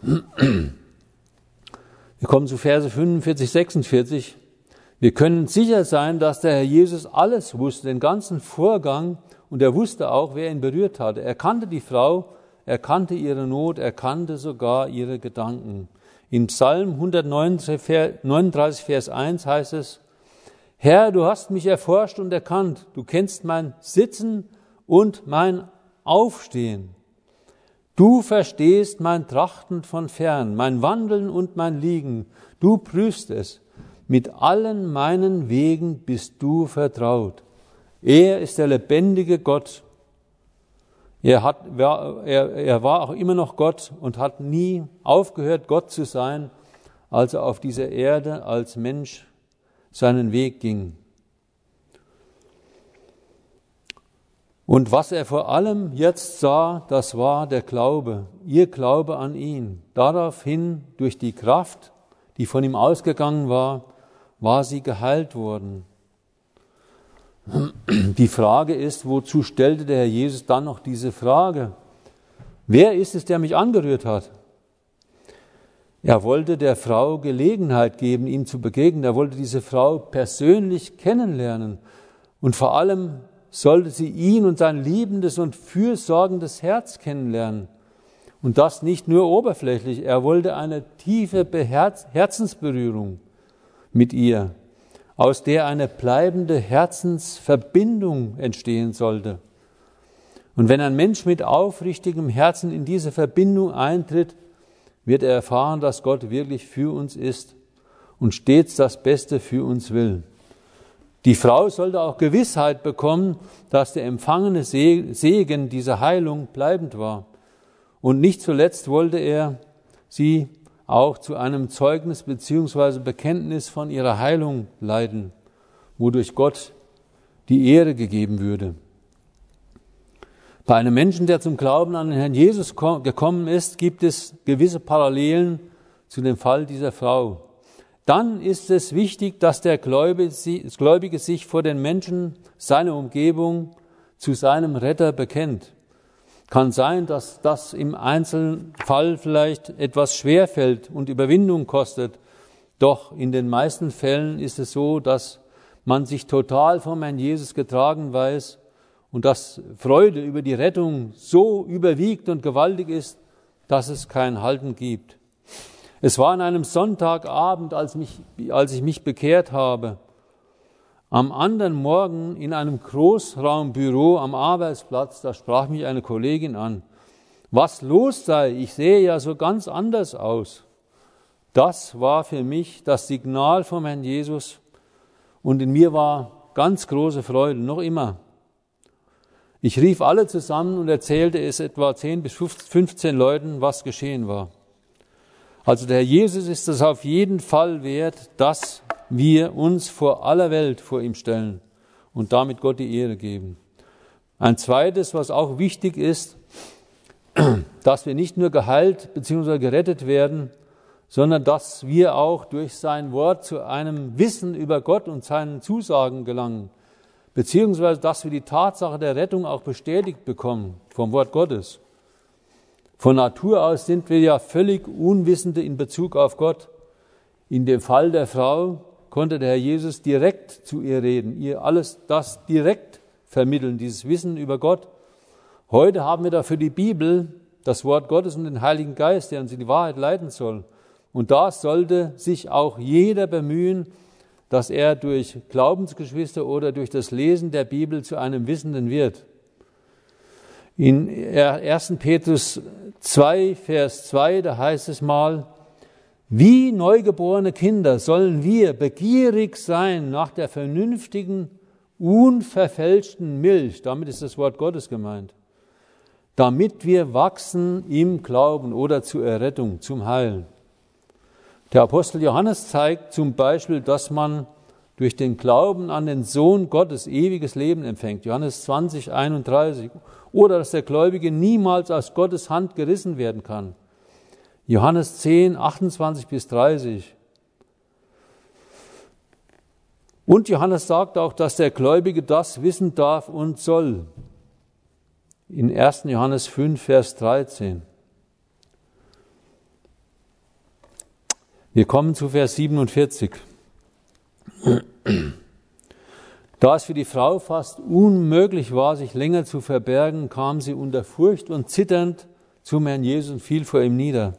Wir kommen zu Verse 45, 46. Wir können sicher sein, dass der Herr Jesus alles wusste, den ganzen Vorgang, und er wusste auch, wer ihn berührt hatte. Er kannte die Frau, er kannte ihre Not, er kannte sogar ihre Gedanken. In Psalm 139, Vers 1 heißt es, Herr, du hast mich erforscht und erkannt, du kennst mein Sitzen und mein Aufstehen. Du verstehst mein Trachten von fern, mein Wandeln und mein Liegen. Du prüfst es. Mit allen meinen Wegen bist du vertraut. Er ist der lebendige Gott. Er, hat, er, er war auch immer noch Gott und hat nie aufgehört, Gott zu sein, als er auf dieser Erde als Mensch seinen Weg ging. Und was er vor allem jetzt sah, das war der Glaube, ihr Glaube an ihn. Daraufhin, durch die Kraft, die von ihm ausgegangen war, war sie geheilt worden. Die Frage ist, wozu stellte der Herr Jesus dann noch diese Frage? Wer ist es, der mich angerührt hat? Er wollte der Frau Gelegenheit geben, ihm zu begegnen. Er wollte diese Frau persönlich kennenlernen und vor allem sollte sie ihn und sein liebendes und fürsorgendes Herz kennenlernen. Und das nicht nur oberflächlich, er wollte eine tiefe Herzensberührung mit ihr, aus der eine bleibende Herzensverbindung entstehen sollte. Und wenn ein Mensch mit aufrichtigem Herzen in diese Verbindung eintritt, wird er erfahren, dass Gott wirklich für uns ist und stets das Beste für uns will. Die Frau sollte auch Gewissheit bekommen, dass der empfangene Segen dieser Heilung bleibend war. Und nicht zuletzt wollte er sie auch zu einem Zeugnis beziehungsweise Bekenntnis von ihrer Heilung leiten, wodurch Gott die Ehre gegeben würde. Bei einem Menschen, der zum Glauben an den Herrn Jesus gekommen ist, gibt es gewisse Parallelen zu dem Fall dieser Frau. Dann ist es wichtig, dass der Gläubige sich vor den Menschen seiner Umgebung zu seinem Retter bekennt. Kann sein, dass das im Einzelfall vielleicht etwas schwerfällt und Überwindung kostet. Doch in den meisten Fällen ist es so, dass man sich total vom Herrn Jesus getragen weiß und dass Freude über die Rettung so überwiegt und gewaltig ist, dass es kein Halten gibt. Es war an einem Sonntagabend, als, mich, als ich mich bekehrt habe, am anderen Morgen in einem Großraumbüro am Arbeitsplatz, da sprach mich eine Kollegin an, was los sei, ich sehe ja so ganz anders aus. Das war für mich das Signal vom Herrn Jesus und in mir war ganz große Freude, noch immer. Ich rief alle zusammen und erzählte es etwa 10 bis 15 Leuten, was geschehen war. Also der Herr Jesus ist es auf jeden Fall wert, dass wir uns vor aller Welt vor ihm stellen und damit Gott die Ehre geben. Ein zweites, was auch wichtig ist, dass wir nicht nur geheilt bzw. gerettet werden, sondern dass wir auch durch sein Wort zu einem Wissen über Gott und seinen Zusagen gelangen, beziehungsweise dass wir die Tatsache der Rettung auch bestätigt bekommen vom Wort Gottes. Von Natur aus sind wir ja völlig Unwissende in Bezug auf Gott. In dem Fall der Frau konnte der Herr Jesus direkt zu ihr reden, ihr alles das direkt vermitteln, dieses Wissen über Gott. Heute haben wir dafür die Bibel, das Wort Gottes und den Heiligen Geist, der uns in die Wahrheit leiten soll. Und da sollte sich auch jeder bemühen, dass er durch Glaubensgeschwister oder durch das Lesen der Bibel zu einem Wissenden wird. In 1. Petrus 2, Vers 2, da heißt es mal, wie neugeborene Kinder sollen wir begierig sein nach der vernünftigen, unverfälschten Milch, damit ist das Wort Gottes gemeint, damit wir wachsen im Glauben oder zur Errettung, zum Heilen. Der Apostel Johannes zeigt zum Beispiel, dass man durch den Glauben an den Sohn Gottes ewiges Leben empfängt. Johannes 20, 31. Oder dass der Gläubige niemals aus Gottes Hand gerissen werden kann. Johannes 10, 28 bis 30. Und Johannes sagt auch, dass der Gläubige das wissen darf und soll. In 1. Johannes 5, Vers 13. Wir kommen zu Vers 47. Da es für die Frau fast unmöglich war, sich länger zu verbergen, kam sie unter Furcht und zitternd zum Herrn Jesus und fiel vor ihm nieder.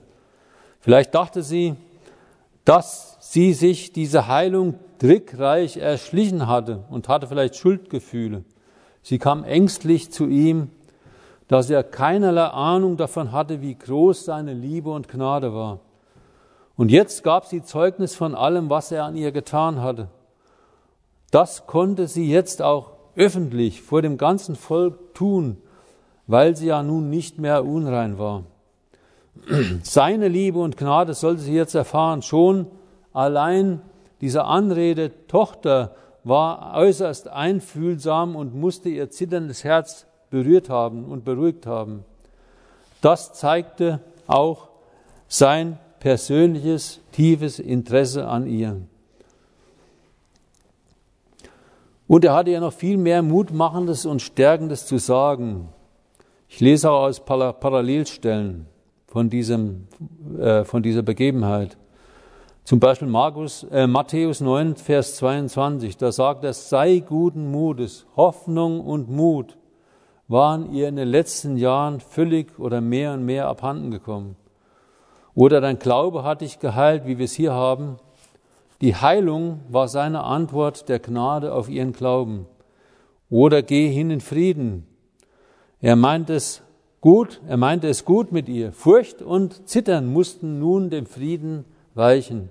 Vielleicht dachte sie, dass sie sich diese Heilung trickreich erschlichen hatte und hatte vielleicht Schuldgefühle. Sie kam ängstlich zu ihm, da sie ja keinerlei Ahnung davon hatte, wie groß seine Liebe und Gnade war. Und jetzt gab sie Zeugnis von allem, was er an ihr getan hatte. Das konnte sie jetzt auch öffentlich vor dem ganzen Volk tun, weil sie ja nun nicht mehr unrein war. Seine Liebe und Gnade sollte sie jetzt erfahren. Schon allein diese Anrede Tochter war äußerst einfühlsam und musste ihr zitterndes Herz berührt haben und beruhigt haben. Das zeigte auch sein persönliches, tiefes Interesse an ihr. Und er hatte ja noch viel mehr Mutmachendes und Stärkendes zu sagen. Ich lese auch aus Parallelstellen von, diesem, äh, von dieser Begebenheit. Zum Beispiel Markus, äh, Matthäus 9, Vers 22, da sagt er, sei guten Mutes, Hoffnung und Mut waren ihr in den letzten Jahren völlig oder mehr und mehr abhanden gekommen. Oder dein Glaube hat dich geheilt, wie wir es hier haben. Die Heilung war seine Antwort der Gnade auf ihren Glauben. Oder geh hin in Frieden. Er meint es gut, er meinte es gut mit ihr. Furcht und Zittern mussten nun dem Frieden weichen.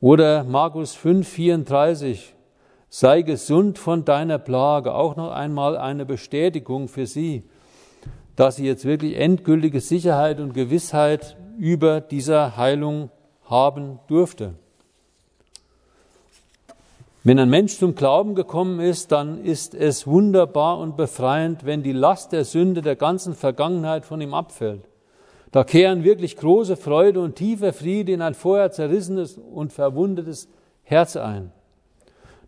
Oder Markus 5, 34, sei gesund von deiner Plage. Auch noch einmal eine Bestätigung für sie, dass sie jetzt wirklich endgültige Sicherheit und Gewissheit über dieser Heilung haben durfte. Wenn ein Mensch zum Glauben gekommen ist, dann ist es wunderbar und befreiend, wenn die Last der Sünde der ganzen Vergangenheit von ihm abfällt. Da kehren wirklich große Freude und tiefer Friede in ein vorher zerrissenes und verwundetes Herz ein.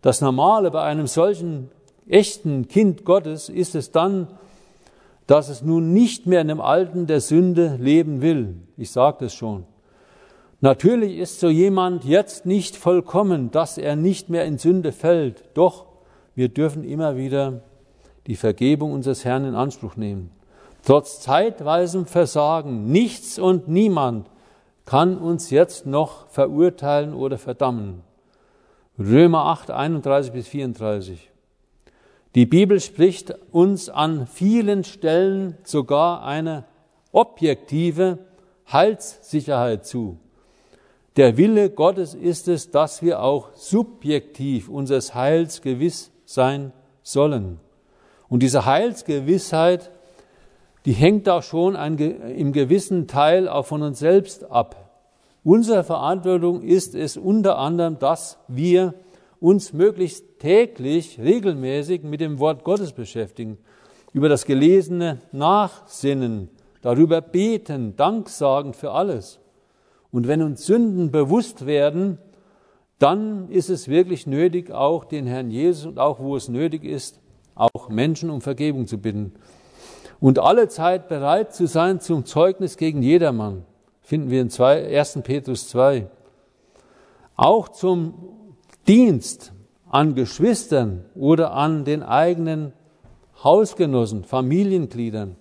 Das Normale bei einem solchen echten Kind Gottes ist es dann, dass es nun nicht mehr in dem Alten der Sünde leben will. Ich sagte es schon. Natürlich ist so jemand jetzt nicht vollkommen, dass er nicht mehr in Sünde fällt. Doch wir dürfen immer wieder die Vergebung unseres Herrn in Anspruch nehmen. Trotz zeitweisem Versagen, nichts und niemand kann uns jetzt noch verurteilen oder verdammen. Römer 8, 31 bis 34. Die Bibel spricht uns an vielen Stellen sogar eine objektive Heilssicherheit zu. Der Wille Gottes ist es, dass wir auch subjektiv unseres Heils gewiss sein sollen. Und diese Heilsgewissheit, die hängt auch schon ein, im gewissen Teil auch von uns selbst ab. Unsere Verantwortung ist es unter anderem, dass wir uns möglichst täglich, regelmäßig mit dem Wort Gottes beschäftigen, über das Gelesene nachsinnen, darüber beten, Dank sagen für alles. Und wenn uns Sünden bewusst werden, dann ist es wirklich nötig, auch den Herrn Jesus und auch wo es nötig ist, auch Menschen um Vergebung zu bitten. Und alle Zeit bereit zu sein zum Zeugnis gegen jedermann, finden wir in 1. Petrus 2. Auch zum Dienst an Geschwistern oder an den eigenen Hausgenossen, Familiengliedern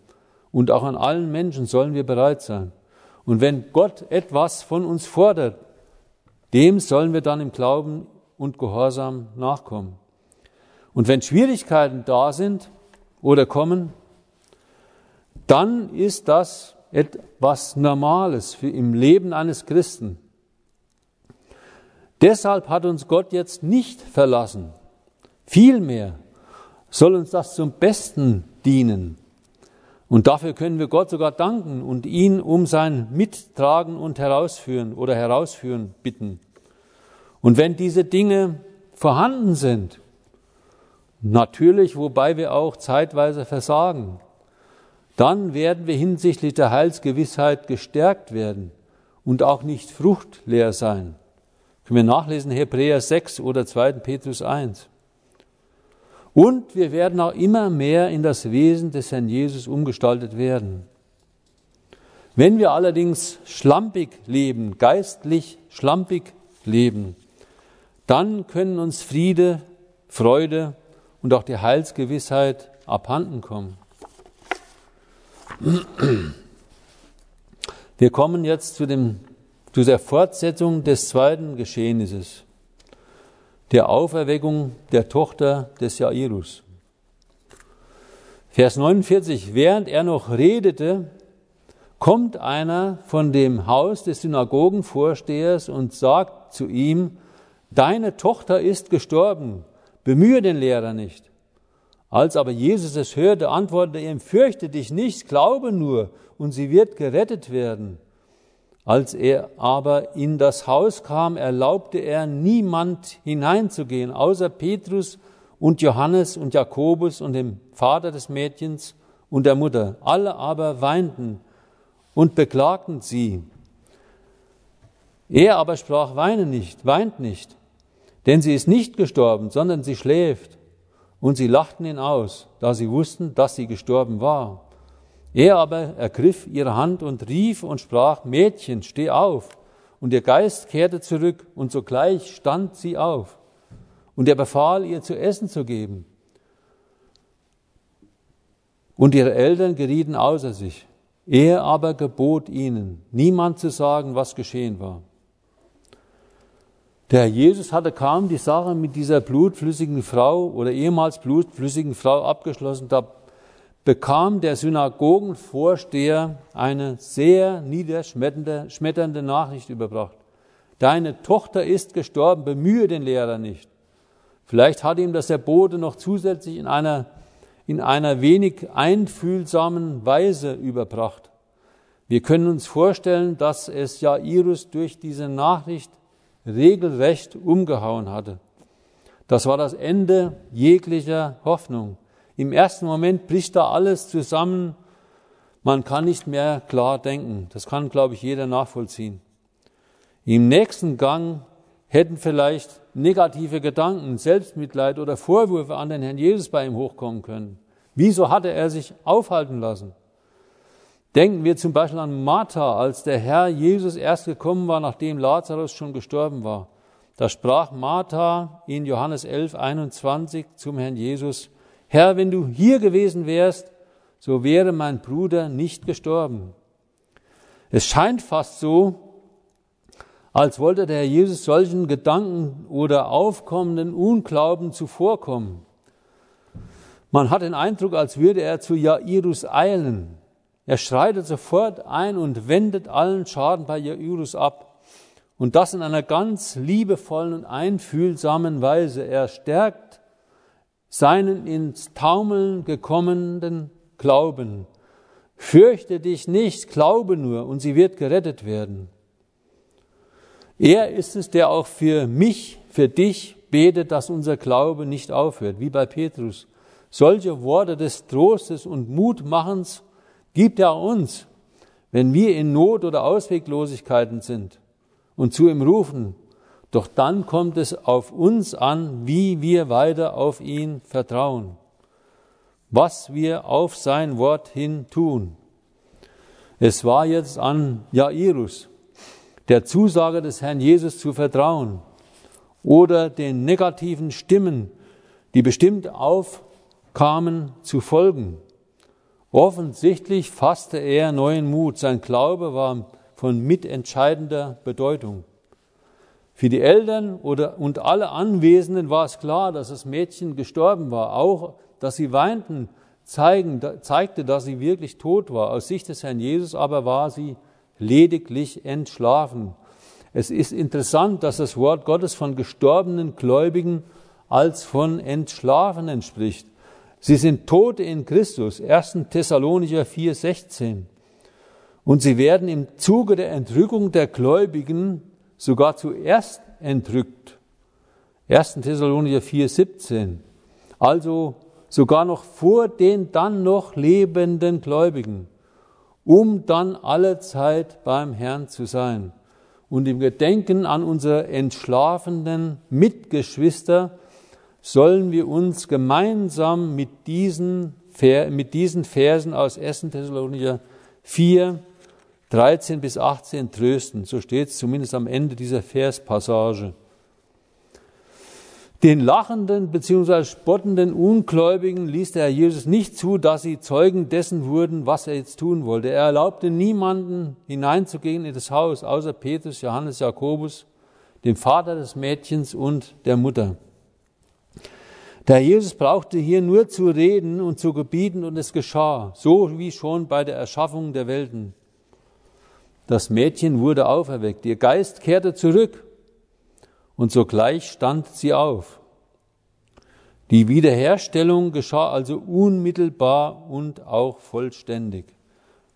und auch an allen Menschen sollen wir bereit sein. Und wenn Gott etwas von uns fordert, dem sollen wir dann im Glauben und Gehorsam nachkommen. Und wenn Schwierigkeiten da sind oder kommen, dann ist das etwas Normales im Leben eines Christen. Deshalb hat uns Gott jetzt nicht verlassen. Vielmehr soll uns das zum Besten dienen, und dafür können wir Gott sogar danken und ihn um sein Mittragen und Herausführen oder Herausführen bitten. Und wenn diese Dinge vorhanden sind, natürlich, wobei wir auch zeitweise versagen, dann werden wir hinsichtlich der Heilsgewissheit gestärkt werden und auch nicht fruchtleer sein. Können wir nachlesen, Hebräer 6 oder 2. Petrus 1. Und wir werden auch immer mehr in das Wesen des Herrn Jesus umgestaltet werden. Wenn wir allerdings schlampig leben, geistlich schlampig leben, dann können uns Friede, Freude und auch die Heilsgewissheit abhanden kommen. Wir kommen jetzt zu, dem, zu der Fortsetzung des zweiten Geschehnisses der Auferweckung der Tochter des Jairus. Vers 49, während er noch redete, kommt einer von dem Haus des Synagogenvorstehers und sagt zu ihm, Deine Tochter ist gestorben, bemühe den Lehrer nicht. Als aber Jesus es hörte, antwortete er ihm, Fürchte dich nicht, glaube nur, und sie wird gerettet werden. Als er aber in das Haus kam, erlaubte er niemand hineinzugehen, außer Petrus und Johannes und Jakobus und dem Vater des Mädchens und der Mutter. Alle aber weinten und beklagten sie. Er aber sprach, weine nicht, weint nicht, denn sie ist nicht gestorben, sondern sie schläft. Und sie lachten ihn aus, da sie wussten, dass sie gestorben war. Er aber ergriff ihre Hand und rief und sprach, Mädchen, steh auf. Und ihr Geist kehrte zurück und sogleich stand sie auf. Und er befahl ihr zu essen zu geben. Und ihre Eltern gerieten außer sich. Er aber gebot ihnen, niemand zu sagen, was geschehen war. Der Herr Jesus hatte kaum die Sache mit dieser blutflüssigen Frau oder ehemals blutflüssigen Frau abgeschlossen, da bekam der Synagogenvorsteher eine sehr niederschmetternde Nachricht überbracht. Deine Tochter ist gestorben, bemühe den Lehrer nicht. Vielleicht hat ihm das der Bote noch zusätzlich in einer, in einer wenig einfühlsamen Weise überbracht. Wir können uns vorstellen, dass es Jairus durch diese Nachricht regelrecht umgehauen hatte. Das war das Ende jeglicher Hoffnung. Im ersten Moment bricht da alles zusammen. Man kann nicht mehr klar denken. Das kann, glaube ich, jeder nachvollziehen. Im nächsten Gang hätten vielleicht negative Gedanken, Selbstmitleid oder Vorwürfe an den Herrn Jesus bei ihm hochkommen können. Wieso hatte er sich aufhalten lassen? Denken wir zum Beispiel an Martha, als der Herr Jesus erst gekommen war, nachdem Lazarus schon gestorben war. Da sprach Martha in Johannes 11, 21 zum Herrn Jesus, Herr, wenn du hier gewesen wärst, so wäre mein Bruder nicht gestorben. Es scheint fast so, als wollte der Herr Jesus solchen Gedanken oder aufkommenden Unglauben zuvorkommen. Man hat den Eindruck, als würde er zu Jairus eilen. Er schreitet sofort ein und wendet allen Schaden bei Jairus ab. Und das in einer ganz liebevollen und einfühlsamen Weise. Er stärkt seinen ins Taumeln gekommenen Glauben. Fürchte dich nicht, glaube nur, und sie wird gerettet werden. Er ist es, der auch für mich, für dich betet, dass unser Glaube nicht aufhört, wie bei Petrus. Solche Worte des Trostes und Mutmachens gibt er uns, wenn wir in Not oder Ausweglosigkeiten sind und zu ihm rufen. Doch dann kommt es auf uns an, wie wir weiter auf ihn vertrauen, was wir auf sein Wort hin tun. Es war jetzt an Jairus, der Zusage des Herrn Jesus zu vertrauen oder den negativen Stimmen, die bestimmt aufkamen, zu folgen. Offensichtlich fasste er neuen Mut. Sein Glaube war von mitentscheidender Bedeutung. Für die Eltern oder, und alle Anwesenden war es klar, dass das Mädchen gestorben war. Auch, dass sie weinten, zeigen, zeigte, dass sie wirklich tot war. Aus Sicht des Herrn Jesus aber war sie lediglich entschlafen. Es ist interessant, dass das Wort Gottes von gestorbenen Gläubigen als von Entschlafenen spricht. Sie sind Tote in Christus, 1. Thessalonicher 4,16. Und sie werden im Zuge der Entrückung der Gläubigen sogar zuerst entrückt. 1. Thessalonicher 4,17. Also sogar noch vor den dann noch lebenden Gläubigen um dann alle Zeit beim Herrn zu sein. Und im Gedenken an unsere entschlafenen Mitgeschwister sollen wir uns gemeinsam mit diesen, mit diesen Versen aus 1. Thessalonicher 4, 13 bis 18 trösten. So steht es zumindest am Ende dieser Verspassage. Den lachenden bzw. spottenden Ungläubigen ließ der Herr Jesus nicht zu, dass sie Zeugen dessen wurden, was er jetzt tun wollte. Er erlaubte niemanden hineinzugehen in das Haus, außer Petrus, Johannes, Jakobus, dem Vater des Mädchens und der Mutter. Der Herr Jesus brauchte hier nur zu reden und zu gebieten und es geschah, so wie schon bei der Erschaffung der Welten. Das Mädchen wurde auferweckt, ihr Geist kehrte zurück und sogleich stand sie auf. Die Wiederherstellung geschah also unmittelbar und auch vollständig.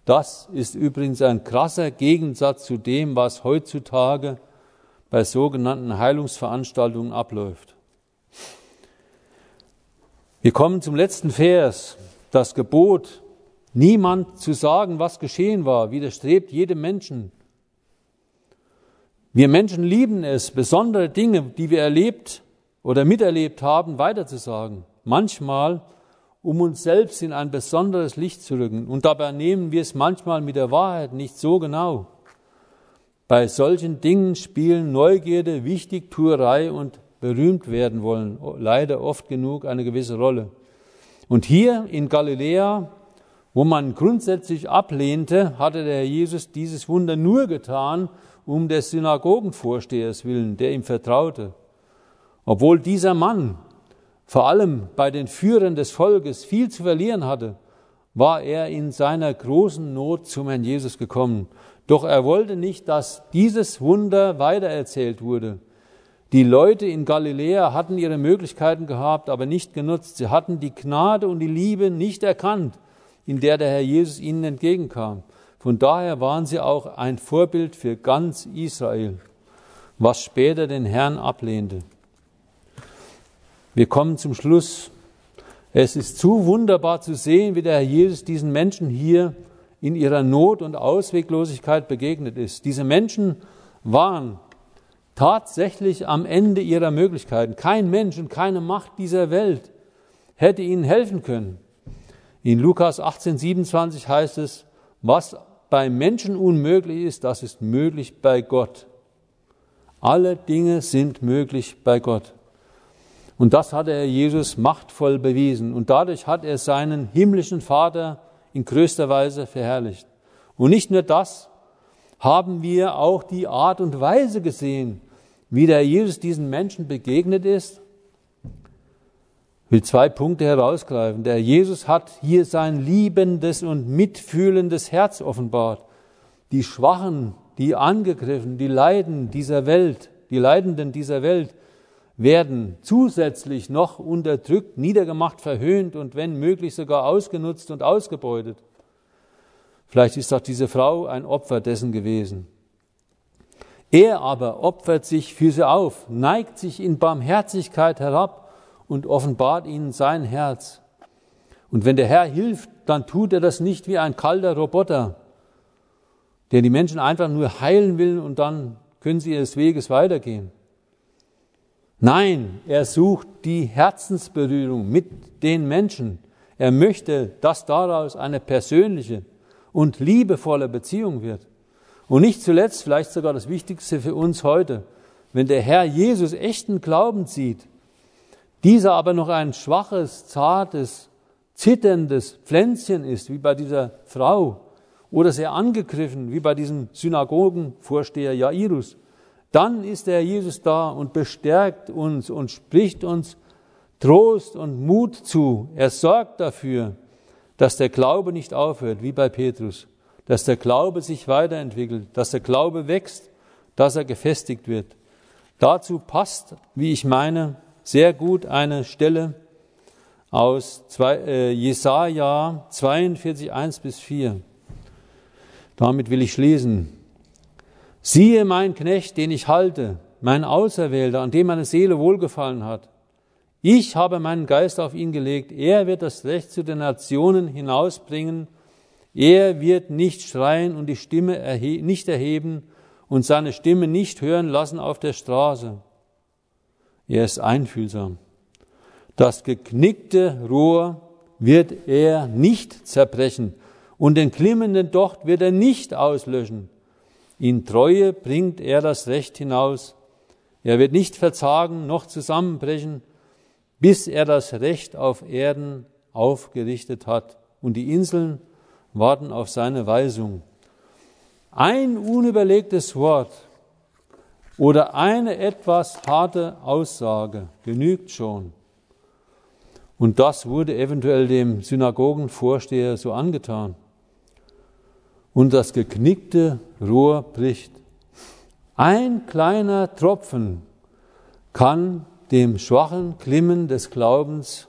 Das ist übrigens ein krasser Gegensatz zu dem, was heutzutage bei sogenannten Heilungsveranstaltungen abläuft. Wir kommen zum letzten Vers. Das Gebot, niemand zu sagen, was geschehen war, widerstrebt jedem Menschen. Wir Menschen lieben es, besondere Dinge, die wir erlebt oder miterlebt haben, weiterzusagen. Manchmal, um uns selbst in ein besonderes Licht zu rücken. Und dabei nehmen wir es manchmal mit der Wahrheit nicht so genau. Bei solchen Dingen spielen Neugierde, Wichtigtuerei und berühmt werden wollen leider oft genug eine gewisse Rolle. Und hier in Galiläa, wo man grundsätzlich ablehnte, hatte der Herr Jesus dieses Wunder nur getan, um des Synagogenvorstehers willen, der ihm vertraute. Obwohl dieser Mann vor allem bei den Führern des Volkes viel zu verlieren hatte, war er in seiner großen Not zum Herrn Jesus gekommen. Doch er wollte nicht, dass dieses Wunder weitererzählt wurde. Die Leute in Galiläa hatten ihre Möglichkeiten gehabt, aber nicht genutzt. Sie hatten die Gnade und die Liebe nicht erkannt, in der der Herr Jesus ihnen entgegenkam. Von daher waren sie auch ein Vorbild für ganz Israel, was später den Herrn ablehnte. Wir kommen zum Schluss. Es ist zu wunderbar zu sehen, wie der Herr Jesus diesen Menschen hier in ihrer Not und Ausweglosigkeit begegnet ist. Diese Menschen waren tatsächlich am Ende ihrer Möglichkeiten. Kein Mensch und keine Macht dieser Welt hätte ihnen helfen können. In Lukas 18, 27 heißt es, was bei Menschen unmöglich ist, das ist möglich bei Gott. Alle Dinge sind möglich bei Gott. Und das hat er Jesus machtvoll bewiesen. Und dadurch hat er seinen himmlischen Vater in größter Weise verherrlicht. Und nicht nur das, haben wir auch die Art und Weise gesehen, wie der Jesus diesen Menschen begegnet ist. Ich will zwei Punkte herausgreifen. Der Jesus hat hier sein liebendes und mitfühlendes Herz offenbart. Die Schwachen, die Angegriffen, die Leiden dieser Welt, die Leidenden dieser Welt, werden zusätzlich noch unterdrückt, niedergemacht, verhöhnt und wenn möglich sogar ausgenutzt und ausgebeutet. Vielleicht ist auch diese Frau ein Opfer dessen gewesen. Er aber opfert sich für sie auf, neigt sich in Barmherzigkeit herab und offenbart ihnen sein Herz. Und wenn der Herr hilft, dann tut er das nicht wie ein kalter Roboter, der die Menschen einfach nur heilen will und dann können sie ihres Weges weitergehen. Nein, er sucht die Herzensberührung mit den Menschen. Er möchte, dass daraus eine persönliche und liebevolle Beziehung wird. Und nicht zuletzt, vielleicht sogar das Wichtigste für uns heute, wenn der Herr Jesus echten Glauben sieht, dieser aber noch ein schwaches, zartes, zitterndes Pflänzchen ist, wie bei dieser Frau, oder sehr angegriffen, wie bei diesem Synagogenvorsteher Jairus, dann ist der Jesus da und bestärkt uns und spricht uns Trost und Mut zu. Er sorgt dafür, dass der Glaube nicht aufhört, wie bei Petrus, dass der Glaube sich weiterentwickelt, dass der Glaube wächst, dass er gefestigt wird. Dazu passt, wie ich meine, sehr gut eine Stelle aus äh, Jesaja 42, 1 bis 4. Damit will ich schließen. Siehe mein Knecht, den ich halte, mein Auserwählter, an dem meine Seele wohlgefallen hat. Ich habe meinen Geist auf ihn gelegt. Er wird das Recht zu den Nationen hinausbringen. Er wird nicht schreien und die Stimme erhe nicht erheben und seine Stimme nicht hören lassen auf der Straße. Er ist einfühlsam. Das geknickte Rohr wird er nicht zerbrechen und den klimmenden Docht wird er nicht auslöschen. In Treue bringt er das Recht hinaus. Er wird nicht verzagen noch zusammenbrechen, bis er das Recht auf Erden aufgerichtet hat. Und die Inseln warten auf seine Weisung. Ein unüberlegtes Wort oder eine etwas harte Aussage genügt schon. Und das wurde eventuell dem Synagogenvorsteher so angetan und das geknickte Rohr bricht. Ein kleiner Tropfen kann dem schwachen Klimmen des Glaubens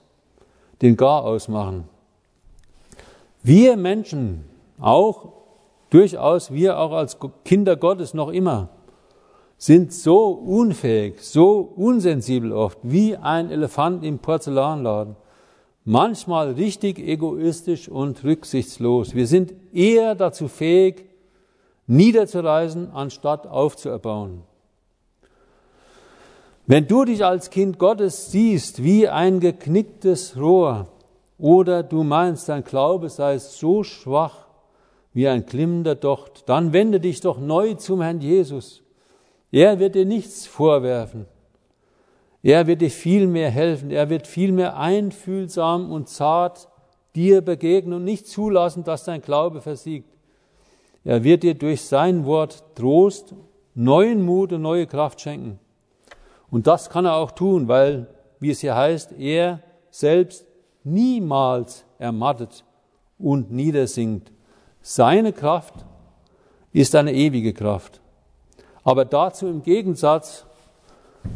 den Gar ausmachen. Wir Menschen, auch durchaus wir auch als Kinder Gottes noch immer, sind so unfähig, so unsensibel oft wie ein Elefant im Porzellanladen manchmal richtig egoistisch und rücksichtslos. Wir sind eher dazu fähig, niederzureisen, anstatt aufzuerbauen. Wenn du dich als Kind Gottes siehst wie ein geknicktes Rohr oder du meinst, dein Glaube sei so schwach wie ein klimmender Docht, dann wende dich doch neu zum Herrn Jesus. Er wird dir nichts vorwerfen. Er wird dir viel mehr helfen. Er wird viel mehr einfühlsam und zart dir begegnen und nicht zulassen, dass dein Glaube versiegt. Er wird dir durch sein Wort Trost, neuen Mut und neue Kraft schenken. Und das kann er auch tun, weil, wie es hier heißt, er selbst niemals ermattet und niedersinkt. Seine Kraft ist eine ewige Kraft. Aber dazu im Gegensatz,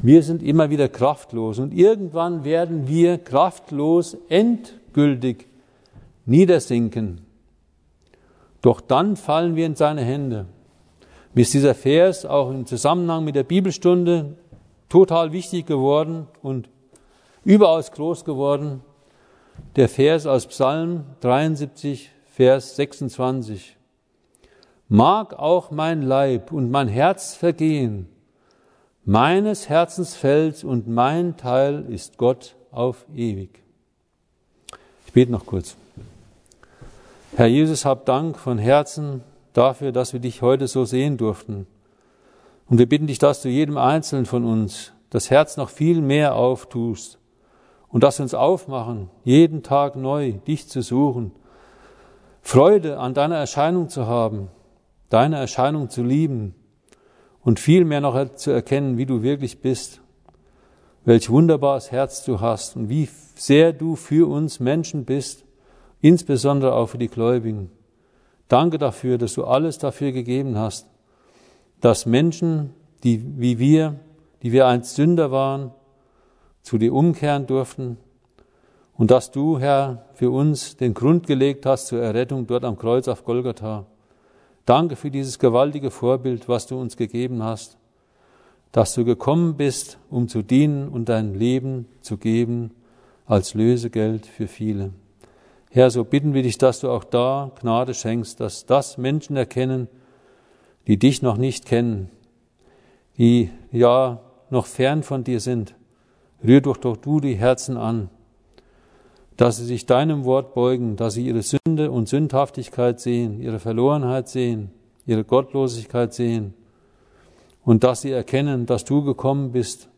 wir sind immer wieder kraftlos und irgendwann werden wir kraftlos endgültig niedersinken. Doch dann fallen wir in seine Hände. Mir ist dieser Vers auch im Zusammenhang mit der Bibelstunde total wichtig geworden und überaus groß geworden. Der Vers aus Psalm 73, Vers 26. Mag auch mein Leib und mein Herz vergehen, meines Herzens Fels und mein Teil ist Gott auf ewig. Ich bete noch kurz. Herr Jesus, hab Dank von Herzen dafür, dass wir dich heute so sehen durften. Und wir bitten dich, dass du jedem Einzelnen von uns das Herz noch viel mehr auftust und dass wir uns aufmachen, jeden Tag neu dich zu suchen, Freude an deiner Erscheinung zu haben, deine Erscheinung zu lieben und viel mehr noch zu erkennen, wie du wirklich bist, welch wunderbares Herz du hast und wie sehr du für uns Menschen bist, insbesondere auch für die Gläubigen. Danke dafür, dass du alles dafür gegeben hast, dass Menschen, die wie wir, die wir einst Sünder waren, zu dir umkehren durften und dass du, Herr, für uns den Grund gelegt hast zur Errettung dort am Kreuz auf Golgatha. Danke für dieses gewaltige Vorbild, was du uns gegeben hast, dass du gekommen bist, um zu dienen und dein Leben zu geben als Lösegeld für viele. Herr, so bitten wir dich, dass du auch da Gnade schenkst, dass das Menschen erkennen, die dich noch nicht kennen, die ja noch fern von dir sind. Rühr doch doch du die Herzen an, dass sie sich deinem Wort beugen, dass sie ihre Sünde und Sündhaftigkeit sehen, ihre Verlorenheit sehen, ihre Gottlosigkeit sehen und dass sie erkennen, dass du gekommen bist,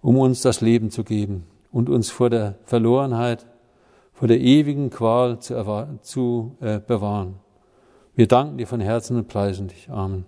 um uns das Leben zu geben und uns vor der Verlorenheit vor der ewigen Qual zu, zu äh, bewahren. Wir danken dir von Herzen und preisen dich. Amen.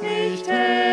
Nicht da.